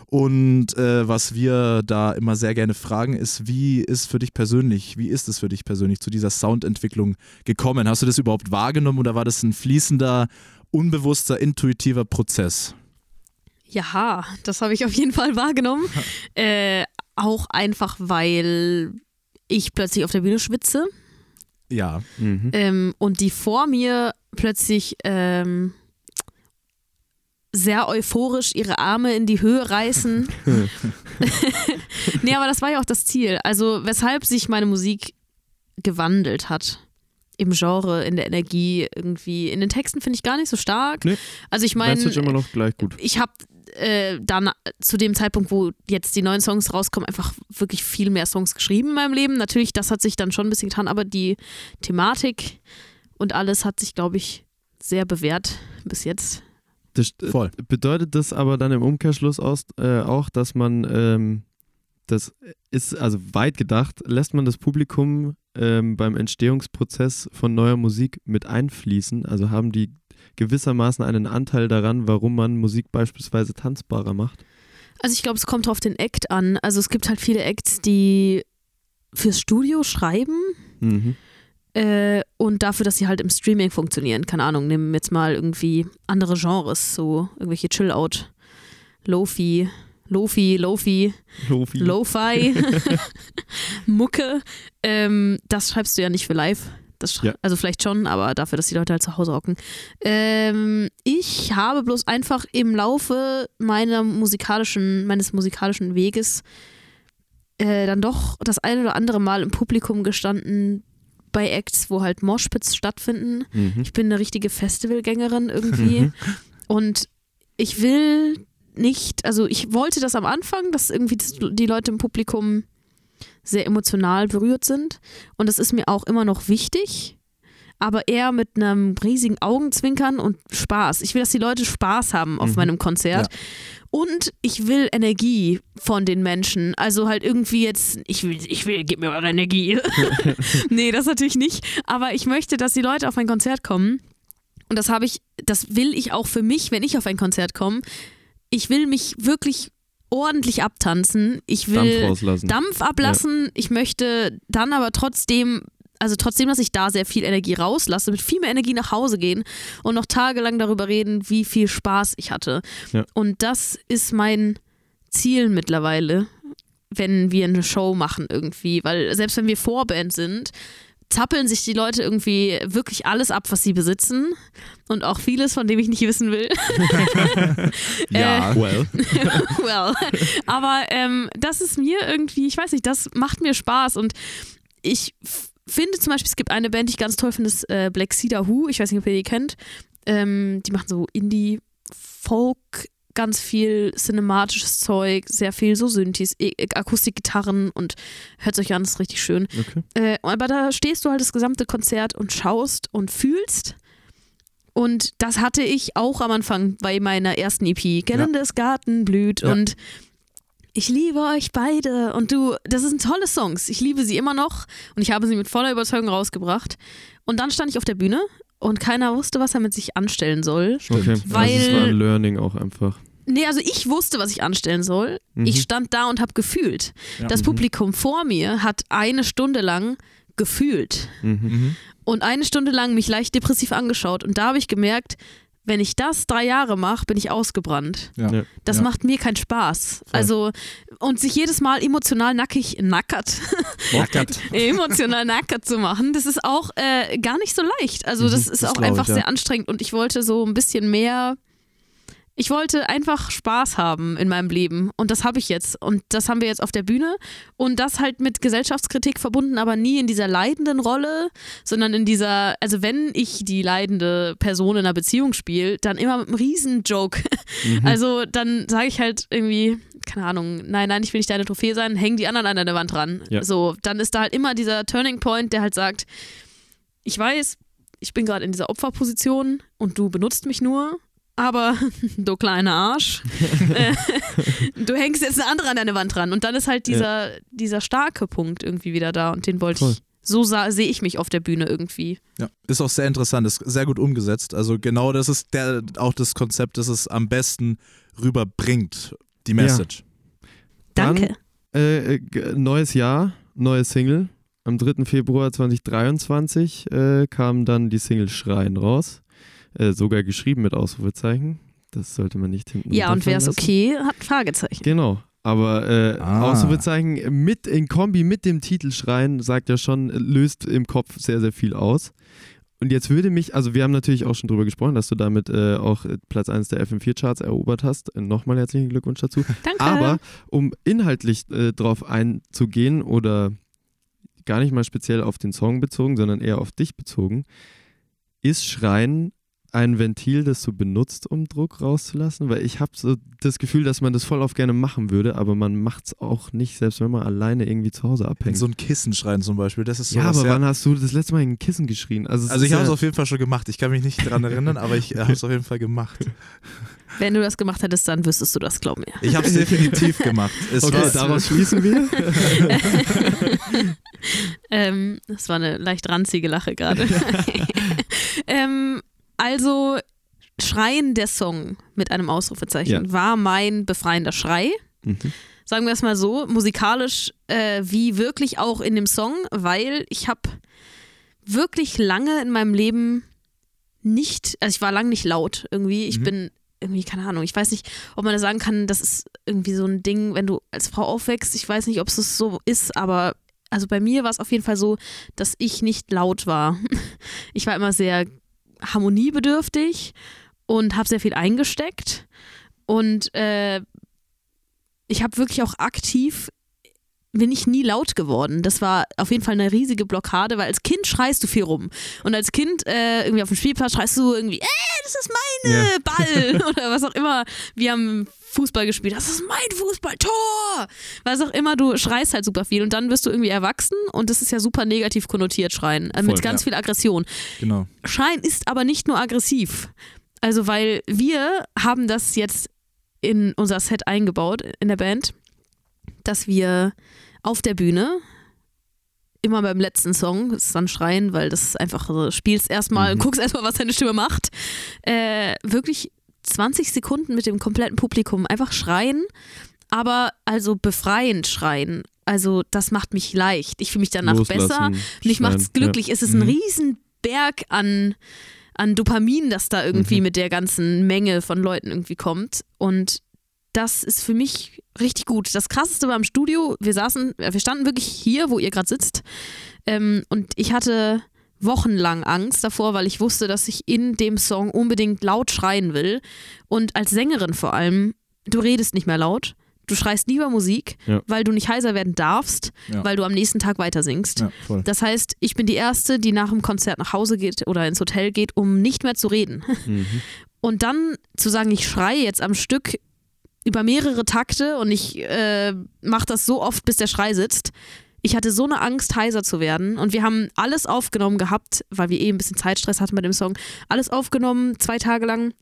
Und äh, was wir da immer sehr gerne fragen, ist, wie ist für dich persönlich, wie ist es für dich persönlich zu dieser Soundentwicklung gekommen? Hast du das überhaupt wahrgenommen oder war das ein fließender, unbewusster, intuitiver Prozess? Ja, das habe ich auf jeden Fall wahrgenommen. äh, auch einfach, weil ich plötzlich auf der Bühne schwitze Ja, Mhm. ähm, und die vor mir plötzlich ähm, sehr euphorisch ihre Arme in die Höhe reißen. nee, aber das war ja auch das Ziel. Also, weshalb sich meine Musik gewandelt hat. Im Genre, in der Energie, irgendwie. In den Texten finde ich gar nicht so stark. Nee. Also, ich meine, immer noch gleich gut. ich habe äh, dann zu dem Zeitpunkt, wo jetzt die neuen Songs rauskommen, einfach wirklich viel mehr Songs geschrieben in meinem Leben. Natürlich, das hat sich dann schon ein bisschen getan, aber die Thematik und alles hat sich, glaube ich, sehr bewährt bis jetzt. Das, äh, voll. Bedeutet das aber dann im Umkehrschluss aus, äh, auch, dass man, ähm, das ist also weit gedacht, lässt man das Publikum ähm, beim Entstehungsprozess von neuer Musik mit einfließen? Also haben die gewissermaßen einen Anteil daran, warum man Musik beispielsweise tanzbarer macht? Also ich glaube, es kommt auf den Act an. Also es gibt halt viele Acts, die fürs Studio schreiben Mhm. Äh, und dafür, dass sie halt im Streaming funktionieren. Keine Ahnung, nehmen jetzt mal irgendwie andere Genres, so irgendwelche Chill-Out, Lofi, Lofi, Lofi, Lofi. Lo-Fi, Mucke, ähm, das schreibst du ja nicht für live. Das Ja. Also vielleicht schon, aber dafür, dass die Leute halt zu Hause hocken. Ähm, ich habe bloß einfach im Laufe meiner musikalischen, meines musikalischen Weges äh, dann doch das ein oder andere Mal im Publikum gestanden bei Acts, wo halt Moshpits stattfinden. Mhm. Ich bin eine richtige Festivalgängerin irgendwie. und ich will nicht, also ich wollte das am Anfang, dass irgendwie die Leute im Publikum sehr emotional berührt sind. Und das ist mir auch immer noch wichtig. Aber eher mit einem riesigen Augenzwinkern und Spaß. Ich will, dass die Leute Spaß haben auf Mhm. meinem Konzert. Und ich will Energie von den Menschen. Also halt irgendwie jetzt, ich will, ich will, gib mir eure Energie. nee, das natürlich nicht. Aber ich möchte, dass die Leute auf mein Konzert kommen. Und das habe ich, das will ich auch für mich, wenn ich auf ein Konzert komme. Ich will mich wirklich ordentlich abtanzen. Ich will Dampf. Dampf ablassen. Ich möchte dann aber trotzdem, also trotzdem, dass ich da sehr viel Energie rauslasse, mit viel mehr Energie nach Hause gehen und noch tagelang darüber reden, wie viel Spaß ich hatte. Ja. Und das ist mein Ziel mittlerweile, wenn wir eine Show machen irgendwie. Weil selbst wenn wir Vorband sind, zappeln sich die Leute irgendwie wirklich alles ab, was sie besitzen. Und auch vieles, von dem ich nicht wissen will. Ja. Äh, well. well. Aber ähm, das ist mir irgendwie, ich weiß nicht, das macht mir Spaß und ich finde zum Beispiel, es gibt eine Band, die ich ganz toll finde, ist äh, Black Cedar Who. Ich weiß nicht, ob ihr die kennt. Ähm, die machen so Indie-Folk, ganz viel cinematisches Zeug, sehr viel so Synthes, e Akustikgitarren und hört euch an, ist richtig schön. Okay. Äh, aber da stehst du halt das gesamte Konzert und schaust und fühlst. Und das hatte ich auch am Anfang bei meiner ersten EP. Gellendes Garten blüht Ja. und ich liebe euch beide. Und du, das sind tolle Songs. Ich liebe sie immer noch und ich habe sie mit voller Überzeugung rausgebracht. Und dann stand ich auf der Bühne und keiner wusste, was er mit sich anstellen soll. Okay. also Weil- es war ein Learning auch einfach. Nee, also ich wusste, was ich anstellen soll. Mhm. Ich stand da und habe gefühlt. Ja. Das Publikum vor mir hat eine Stunde lang gefühlt Mhm. Mhm. und eine Stunde lang mich leicht depressiv angeschaut. Und da habe ich gemerkt, wenn ich das drei Jahre mache, bin ich ausgebrannt. Ja. Ja. Das Ja. macht mir keinen Spaß. Also, und sich jedes Mal emotional nackig, nackert, Nackert. emotional nackert zu machen, das ist auch äh, gar nicht so leicht. Also, das ist das auch einfach ich, ja. sehr anstrengend und ich wollte so ein bisschen mehr. Ich wollte einfach Spaß haben in meinem Leben und das habe ich jetzt und das haben wir jetzt auf der Bühne und das halt mit Gesellschaftskritik verbunden, aber nie in dieser leidenden Rolle, sondern in dieser, also wenn ich die leidende Person in einer Beziehung spiele, dann immer mit einem riesen Joke. Also dann sage ich halt irgendwie, keine Ahnung, nein, nein, ich will nicht deine Trophäe sein, hängen die anderen an deine Wand ran. Ja. So, dann ist da halt immer dieser Turning Point, der halt sagt, ich weiß, ich bin gerade in dieser Opferposition und du benutzt mich nur, aber du kleiner Arsch, äh, du hängst jetzt eine andere an deine Wand ran und dann ist halt dieser, dieser starke Punkt irgendwie wieder da und den wollte Voll. ich, so sah- sehe ich mich auf der Bühne irgendwie. Ja, ist auch sehr interessant, ist sehr gut umgesetzt. Also genau das ist der, auch das Konzept, das es am besten rüberbringt, die Message. Dann- Danke. Äh, g- neues Jahr, neue Single. Am 3. Februar 2023 äh, kam dann die Single Schreien raus. Äh, sogar geschrieben mit Ausrufezeichen. Das sollte man nicht hinten Ja, und wäre es runterfallen lassen. okay, hat ein Fragezeichen. Genau. Aber äh, Ah. Ausrufezeichen mit in Kombi mit dem Titel Schreien sagt ja schon, löst im Kopf sehr, sehr viel aus. Und jetzt würde mich, also wir haben natürlich auch schon drüber gesprochen, dass du damit äh, auch Platz 1 der FM4-Charts erobert hast. Nochmal herzlichen Glückwunsch dazu. Danke. Aber um inhaltlich äh, drauf einzugehen oder gar nicht mal speziell auf den Song bezogen, sondern eher auf dich bezogen, ist Schreien ein Ventil, das du benutzt, um Druck rauszulassen? Weil ich habe so das Gefühl, dass man das voll auf gerne machen würde, aber man macht es auch nicht, selbst wenn man alleine irgendwie zu Hause abhängt. So ein Kissen schreien zum Beispiel, das ist ja, sowas, aber ja. wann hast du das letzte Mal in ein Kissen geschrien? Also, Also ich habe es ja, auf jeden Fall schon gemacht. Ich kann mich nicht dran erinnern, aber ich habe es auf jeden Fall gemacht. Wenn du das gemacht hättest, dann wüsstest du das, glaub mir. Ich habe es definitiv gemacht. Es Okay, war, daraus schließen wir. Ähm, das war eine leicht ranzige Lache gerade. ähm, also, Schreien der Song mit einem Ausrufezeichen Ja. war mein befreiender Schrei. Mhm. Sagen wir es mal so, musikalisch äh, wie wirklich auch in dem Song, weil ich habe wirklich lange in meinem Leben nicht, also ich war lange nicht laut irgendwie. Ich Mhm. bin irgendwie, keine Ahnung, ich weiß nicht, ob man da sagen kann, das ist irgendwie so ein Ding, wenn du als Frau aufwächst, ich weiß nicht, ob es das so ist, aber also bei mir war es auf jeden Fall so, dass ich nicht laut war. Ich war immer sehr harmoniebedürftig und habe sehr viel eingesteckt und äh, ich habe wirklich auch aktiv bin ich nie laut geworden. Das war auf jeden Fall eine riesige Blockade, weil als Kind schreist du viel rum. Und als Kind äh, irgendwie auf dem Spielplatz schreist du irgendwie, äh, das ist meine Ja. Ball oder was auch immer. Wir haben Fußball gespielt, das ist mein Fußball, Tor! Was auch immer, du schreist halt super viel und dann wirst du irgendwie erwachsen und das ist ja super negativ konnotiert, Schreien, äh, mit Voll, ganz ja. viel Aggression. Genau. Schreien ist aber nicht nur aggressiv. Also, weil wir haben das jetzt in unser Set eingebaut in der Band, dass wir auf der Bühne immer beim letzten Song, das ist dann Schreien, weil das ist einfach, so, spielst erstmal, Mhm. guckst erstmal, was deine Stimme macht, äh, wirklich 20 Sekunden mit dem kompletten Publikum einfach schreien, aber also befreiend schreien. Also das macht mich leicht. Ich fühle mich danach besser. Loslassen, Mich macht's schreien, glücklich. Es ist ein Mhm. Riesenberg an, an Dopamin, das da irgendwie Mhm. mit der ganzen Menge von Leuten irgendwie kommt. Und das ist für mich richtig gut. Das krasseste war im Studio, wir saßen, wir standen wirklich hier, wo ihr gerade sitzt. Ähm, und ich hatte wochenlang Angst davor, weil ich wusste, dass ich in dem Song unbedingt laut schreien will. Und als Sängerin vor allem, du redest nicht mehr laut. Du schreist lieber Musik, Ja. weil du nicht heiser werden darfst, Ja. weil du am nächsten Tag weiter singst. Ja. Das heißt, ich bin die Erste, die nach dem Konzert nach Hause geht oder ins Hotel geht, um nicht mehr zu reden. Mhm. Und dann zu sagen, ich schreie jetzt am Stück über mehrere Takte und ich äh, mache das so oft, bis der Schrei sitzt. Ich hatte so eine Angst, heiser zu werden. Und wir haben alles aufgenommen gehabt, weil wir eh ein bisschen Zeitstress hatten bei dem Song. Alles aufgenommen, zwei Tage lang.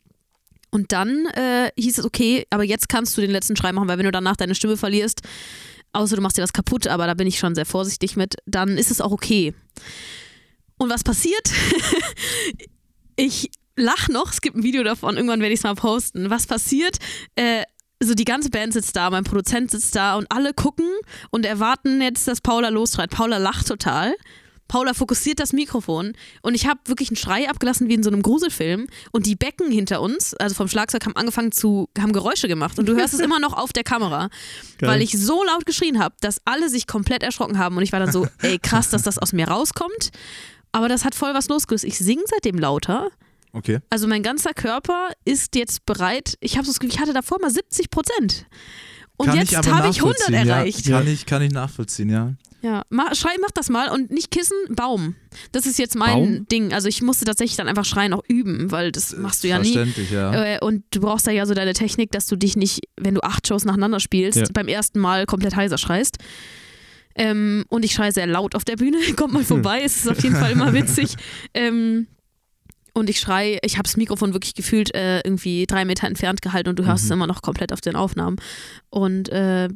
Und dann äh, hieß es, okay, aber jetzt kannst du den letzten Schrei machen, weil wenn du danach deine Stimme verlierst, außer du machst dir was kaputt, aber da bin ich schon sehr vorsichtig mit, dann ist es auch okay. Und was passiert? ich lach noch, es gibt ein Video davon, irgendwann werde ich es mal posten. Was passiert? Äh, so die ganze Band sitzt da, mein Produzent sitzt da und alle gucken und erwarten jetzt, dass Paula losschreit. Paula lacht total. Paula fokussiert das Mikrofon und ich habe wirklich einen Schrei abgelassen wie in so einem Gruselfilm und die Becken hinter uns, also vom Schlagzeug, haben angefangen zu, haben Geräusche gemacht und du hörst es immer noch auf der Kamera, Geil. weil ich so laut geschrien habe, dass alle sich komplett erschrocken haben und ich war dann so, ey krass, dass das aus mir rauskommt, aber das hat voll was losgelöst. Ich singe seitdem lauter, Okay. also mein ganzer Körper ist jetzt bereit. Ich habe so das Gefühl, ich hatte davor mal 70 Prozent. Und Kann jetzt habe ich 100 nachvollziehen, erreicht. Ja, kann, ich, kann ich nachvollziehen, ja. Ja, mach, schrei, mach das mal und nicht Kissen, Baum. Das ist jetzt mein Baum? Ding. Also ich musste tatsächlich dann einfach schreien auch üben, weil das machst du ja nie. Verständlich, ja. Äh, Und du brauchst da ja so deine Technik, dass du dich nicht, wenn du acht Shows nacheinander spielst, Ja. beim ersten Mal komplett heiser schreist. Ähm, und ich schreie sehr laut auf der Bühne. Kommt mal vorbei, es ist auf jeden Fall immer witzig. Ähm, und ich schreie, ich habe das Mikrofon wirklich gefühlt äh, irgendwie drei Meter entfernt gehalten und du hörst es immer noch komplett auf den Aufnahmen. Und äh,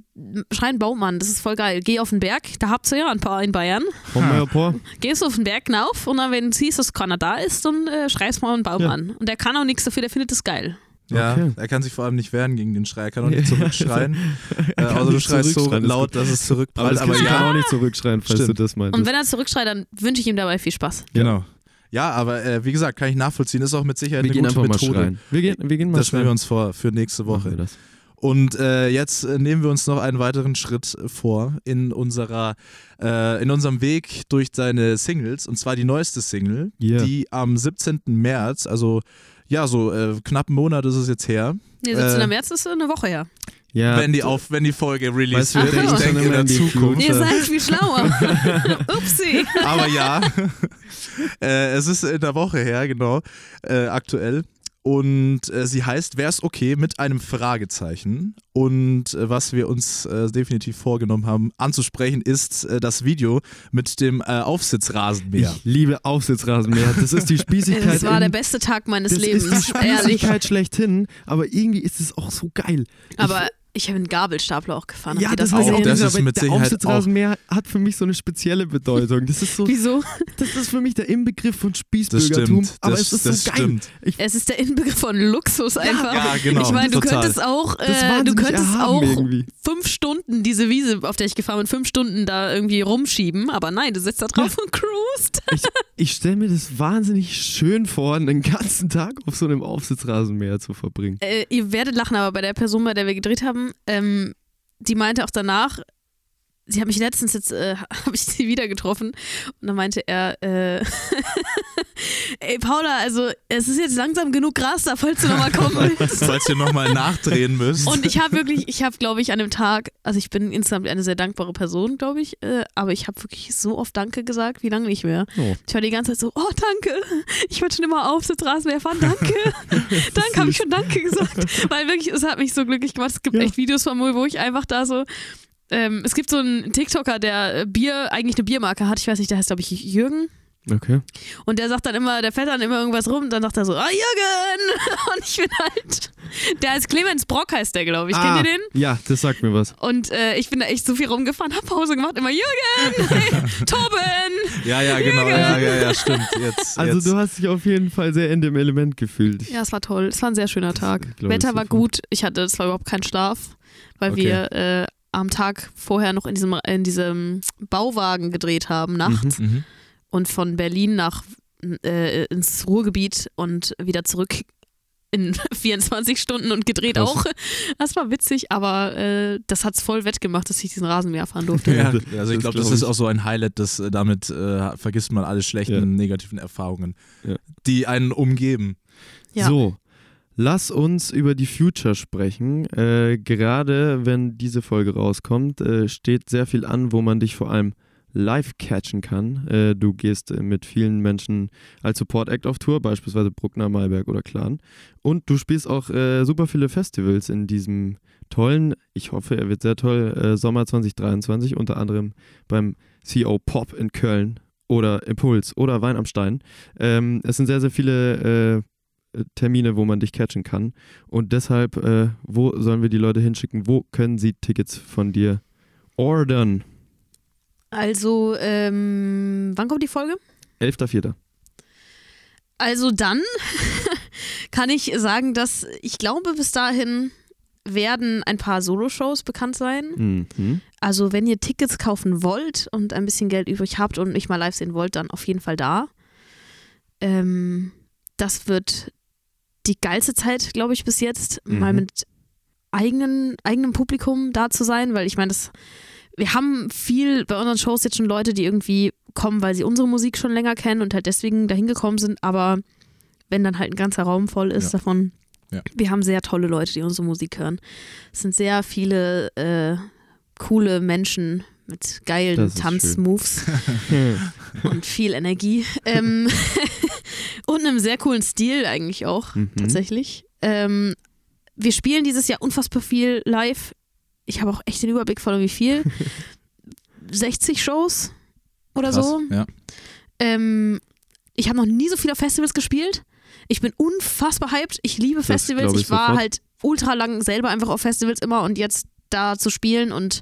schreien Baumann, das ist voll geil. Geh auf den Berg, da habt ihr ja ein paar in Bayern. Komm mal vor. Gehst auf den Berg hinauf und dann, wenn du siehst, dass keiner da ist, dann äh, schreist mal einen Baum Ja. Und der kann auch nichts dafür, der findet es geil. Ja, Okay. er kann sich vor allem nicht wehren gegen den Schrei. Er kann auch nicht Ja. zurückschreien. äh, außer du schreist so das laut, dass es Aber zurückprallt. das Aber, Kind kann ja, auch nicht zurückschreien, falls Stimmt. Und du das meinst. wenn er zurückschreit, dann wünsche ich ihm dabei viel Spaß. genau. Ja, aber äh, wie gesagt, kann ich nachvollziehen. Ist auch mit Sicherheit Wir eine gehen gute einfach mal Methode. schreien. Wir gehen, wir gehen mal Das nehmen wir uns vor für nächste Woche. Und äh, jetzt äh, nehmen wir uns noch einen weiteren Schritt vor in unserer äh, in unserem Weg durch deine Singles und zwar die neueste Single, Yeah. die am 17. März, also ja, so äh, knapp einen Monat ist es jetzt her, Nee, 17. Äh, März ist eine Woche her. Ja, wenn die auf, wenn die Folge released Weißt wird. wir Ich schon denke in der Zukunft. Ihr seid viel schlauer. Upsi. Aber ja, äh, es ist in der Woche her, genau, äh, aktuell. Und äh, sie heißt Wär's okay mit einem Fragezeichen. Und äh, was wir uns äh, definitiv vorgenommen haben anzusprechen, ist äh, das Video mit dem äh, Aufsitzrasenmäher. ich liebe Aufsitzrasenmäher. Das ist die Spießigkeit. Das war der beste Tag meines das Lebens, ist die ehrlich. Spießigkeit schlechthin, aber irgendwie ist es auch so geil. Aber Ich habe einen Gabelstapler auch gefahren. Ja, das, das weiß ich auch. auch? Das ist mit der Sicherheit Aufsitzrasenmäher hat für mich so eine spezielle Bedeutung. Das ist so, Wieso? das ist für mich der Inbegriff von Das Spießbürgertum. stimmt. aber das, es ist das so geil. stimmt. Ich, Es ist der Inbegriff von Luxus einfach. ja, genau, Ich meine, du total. könntest auch, das äh, du könntest auch irgendwie. fünf Stunden diese Wiese, auf der ich gefahren bin, fünf Stunden da irgendwie rumschieben. Aber nein, du sitzt da drauf und cruist. Ich, ich stelle mir das wahnsinnig schön vor, einen ganzen Tag auf so einem Aufsitzrasenmäher zu verbringen. Äh, ihr werdet lachen, aber bei der Person, bei der wir gedreht haben, ähm, die meinte auch danach, sie hat mich letztens jetzt, äh, habe ich sie wieder getroffen und dann meinte er, äh, ey Paula, also es ist jetzt langsam genug Gras da, falls du nochmal kommen willst. Falls ihr nochmal nachdrehen müsst. Und ich habe wirklich, ich habe, glaube ich, an dem Tag, also ich bin insgesamt eine sehr dankbare Person, glaube ich, äh, aber ich habe wirklich so oft Danke gesagt, wie lange nicht mehr. Oh. Ich war die ganze Zeit so, oh danke, ich wollte schon immer auf Rasenmäher fahren, danke. danke, habe ich schon Danke gesagt. Weil wirklich, es hat mich so glücklich gemacht. Es gibt Ja. echt Videos von mir, wo ich einfach da so, ähm, es gibt so einen TikToker, der äh, Bier, eigentlich eine Biermarke hat, ich weiß nicht, der heißt, glaube ich, Jürgen. Okay. Und der sagt dann immer, der fährt dann immer irgendwas rum und dann sagt er so, ah, Jürgen! Und ich bin halt, der heißt Clemens Brock heißt der, glaube ich. ah, Kennt ihr den? Ja, das sagt mir was. Und äh, ich bin da echt so viel rumgefahren, hab Pause gemacht, immer Jürgen! Hey, Torben! ja, ja, genau. Ja, ja, ja, stimmt. Jetzt, Also jetzt. du hast dich auf jeden Fall sehr in dem Element gefühlt. Ja, es war toll. Es war ein sehr schöner Tag. glaub ich Wetter war gut. Ich hatte zwar überhaupt keinen Schlaf, weil Okay. wir äh, am Tag vorher noch in diesem, in diesem Bauwagen gedreht haben, nachts. Mhm. Und von Berlin nach äh, ins Ruhrgebiet und wieder zurück in 24 Stunden und gedreht Krass. auch. Das war witzig, aber äh, das hat es voll wettgemacht, dass ich diesen Rasenmäher fahren durfte. Ja, also ich glaube, das ist auch so ein Highlight, dass äh, damit äh, vergisst man alle schlechten, Ja. negativen Erfahrungen, Ja. die einen umgeben. Ja. So, lass uns über die Future sprechen. Äh, gerade wenn diese Folge rauskommt, äh, steht sehr viel an, wo man dich vor allem live catchen kann. Äh, du gehst äh, mit vielen Menschen als Support Act auf Tour, beispielsweise Bruckner, Malberg oder Clan. Und du spielst auch äh, super viele Festivals in diesem tollen, ich hoffe, er wird sehr toll, äh, Sommer 2023, unter anderem beim CO Pop in Köln oder Impuls oder Wein am Stein. Ähm, es sind sehr, sehr viele Termine, wo man dich catchen kann. Und deshalb, äh, wo sollen wir die Leute hinschicken? Wo können sie Tickets von dir ordern? Also, ähm, wann kommt die Folge? 11.04. Also dann kann ich sagen, dass ich glaube, bis dahin werden ein paar Solo-Shows bekannt sein. Mhm. Also wenn ihr Tickets kaufen wollt und ein bisschen Geld übrig habt und mich mal live sehen wollt, dann auf jeden Fall da. Ähm, das wird die geilste Zeit, glaube ich, bis jetzt, Mhm. mal mit eigenen, eigenem Publikum da zu sein, weil ich meine, das wir haben viel bei unseren Shows jetzt schon Leute, die irgendwie kommen, weil sie unsere Musik schon länger kennen und halt deswegen dahin gekommen sind, aber wenn dann halt ein ganzer Raum voll ist Ja. davon, Ja. wir haben sehr tolle Leute, die unsere Musik hören. Es sind sehr viele äh, coole Menschen mit geilen Tanzmoves und viel Energie. ähm, und einem sehr coolen Stil eigentlich auch, Mhm. tatsächlich. Ähm, wir spielen dieses Jahr unfassbar viel live. Ich habe auch echt den Überblick von wie viel. 60 Shows oder Krass, so. Ja. Ähm, ich habe noch nie so viel auf Festivals gespielt. Ich bin unfassbar hyped. Ich liebe Festivals. Ich, ich war sofort. halt ultra lang selber einfach auf Festivals immer und jetzt da zu spielen und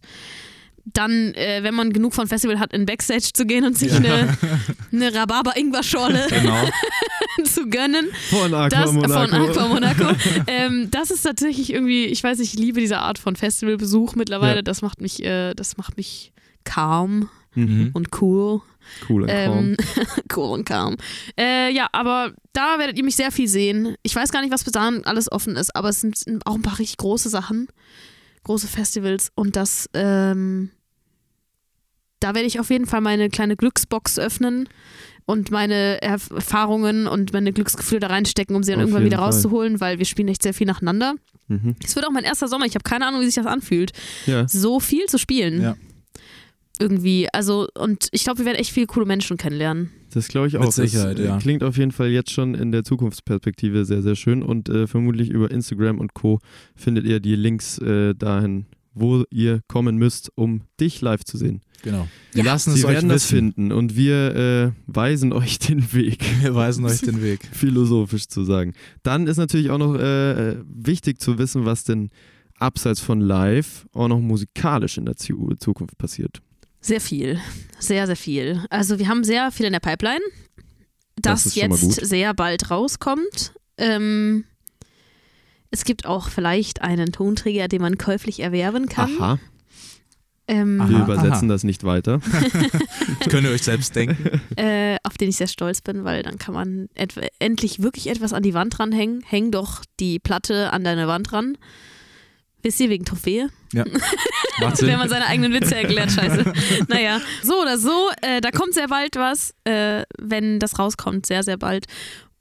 dann, äh, wenn man genug von Festival hat, in Backstage zu gehen und sich eine, eine Rhabarber-Ingwer-Schorle Genau. zu gönnen. Von Aqua Das Monaco. von Aqua Monaco. ähm, das ist tatsächlich irgendwie, ich weiß nicht, ich liebe diese Art von Festivalbesuch mittlerweile. Ja. Das macht mich, äh, das macht mich calm Mhm. und cool. Cool, und Ähm, cool und calm. Äh, ja, aber da werdet ihr mich sehr viel sehen. Ich weiß gar nicht, was bis dahin alles offen ist, aber es sind auch ein paar richtig große Sachen, große Festivals und das, ähm, da werde ich auf jeden Fall meine kleine Glücksbox öffnen und meine Erf- Erfahrungen und meine Glücksgefühle da reinstecken, um sie dann Auf irgendwann wieder Fall. rauszuholen, weil wir spielen echt sehr viel nacheinander. Mhm. Es wird auch mein erster Sommer. Ich habe keine Ahnung, wie sich das anfühlt, Ja. so viel zu spielen. Ja. Irgendwie. Also, und ich glaube, wir werden echt viele coole Menschen kennenlernen. Das glaube ich Mit auch. Das, Sicherheit, äh, ja. Klingt auf jeden Fall jetzt schon in der Zukunftsperspektive sehr, sehr schön und äh, vermutlich über Instagram und Co. findet ihr die Links äh, dahin, wo ihr kommen müsst, um dich live zu sehen. Genau. Wir Ja. lassen es Sie euch werden das wissen. finden und wir äh, weisen euch den Weg. Wir weisen euch den Weg. philosophisch zu sagen. Dann ist natürlich auch noch äh, wichtig zu wissen, was denn abseits von live auch noch musikalisch in der Zu Zukunft passiert. Sehr viel. Sehr, sehr viel. Also wir haben sehr viel in der Pipeline, Das das, jetzt sehr bald rauskommt. Ähm, es gibt auch vielleicht einen Tonträger, den man käuflich erwerben kann. Aha, Ähm, wir Aha, übersetzen aha. das nicht weiter. Das könnt ihr euch selbst denken. äh, auf den ich sehr stolz bin, weil dann kann man endlich wirklich etwas an die Wand dranhängen. Häng doch die Platte an deine Wand ran. Wisst ihr, wegen Trophäe? Ja. Macht Sinn. Wenn man seine eigenen Witze erklärt, scheiße. naja, so oder so, äh, da kommt sehr bald was, äh, wenn das rauskommt, sehr, sehr bald.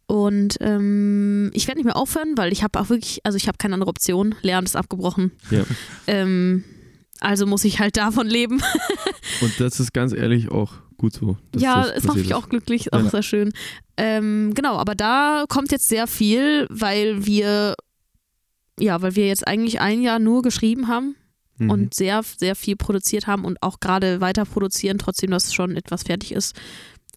Und ähm, ich werde nicht mehr aufhören, weil ich habe auch wirklich, also ich habe keine andere Option. Lernen ist abgebrochen. Ja. Ähm, also muss ich halt davon leben. Und das ist ganz ehrlich auch gut so. ja, das es macht mich ist. auch glücklich, auch Ja. sehr schön. Ähm, genau, aber da kommt jetzt sehr viel, weil wir, ja, weil wir jetzt eigentlich ein Jahr nur geschrieben haben Mhm. und sehr, sehr viel produziert haben und auch gerade weiter produzieren, trotzdem, dass schon etwas fertig ist.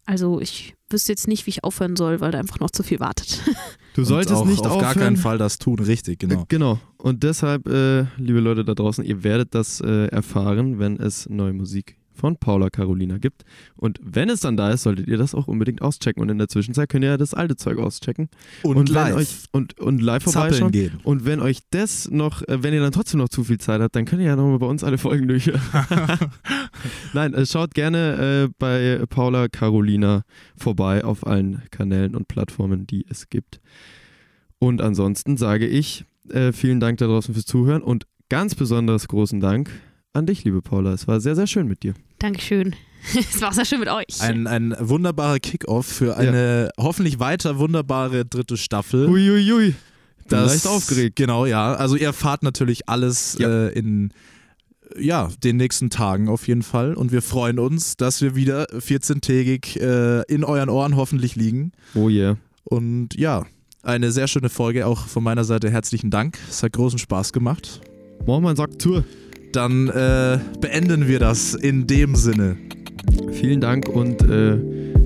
Also ich wüsste jetzt nicht, wie ich aufhören soll, weil da einfach noch zu viel wartet. du solltest nicht auf aufhören. gar keinen Fall das tun, richtig, genau. Äh, Genau. Und deshalb, äh, liebe Leute da draußen, ihr werdet das äh, erfahren, wenn es neue Musik von Paula Carolina gibt. Und wenn es dann da ist, solltet ihr das auch unbedingt auschecken. Und in der Zwischenzeit könnt ihr ja das alte Zeug auschecken. Und, wenn live. Euch, und, und live vorbeischauen. gehen. Und wenn euch das noch, äh, wenn ihr dann trotzdem noch zu viel Zeit habt, dann könnt ihr ja nochmal bei uns alle Folgen durchhören. Nein, äh, schaut gerne äh, bei Paula Carolina vorbei auf allen Kanälen und Plattformen, die es gibt. Und ansonsten sage ich äh, vielen Dank da draußen fürs Zuhören und ganz besonderes großen Dank an dich, liebe Paula. Es war sehr, sehr schön mit dir. Dankeschön. Es war sehr schön mit euch. Ein, ein wunderbarer Kickoff für eine hoffentlich weiter wunderbare dritte Staffel. Uiuiui. Bin Das- leicht aufgeregt. Genau, ja. Also ihr erfahrt natürlich alles Ja. äh, in ja, den nächsten Tagen auf jeden Fall. Und wir freuen uns, dass wir wieder 14-tägig äh, in euren Ohren hoffentlich liegen. Oh yeah. Und ja, eine sehr schöne Folge auch von meiner Seite. Herzlichen Dank. Es hat großen Spaß gemacht. Moin, sagt zur. Dann äh, beenden wir das in dem Sinne. Vielen Dank und äh,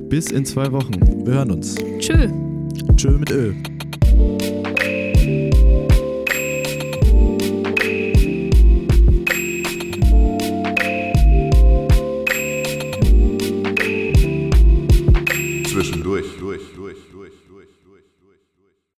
bis in zwei Wochen. Wir hören uns. Tschö. Tschö mit Ö.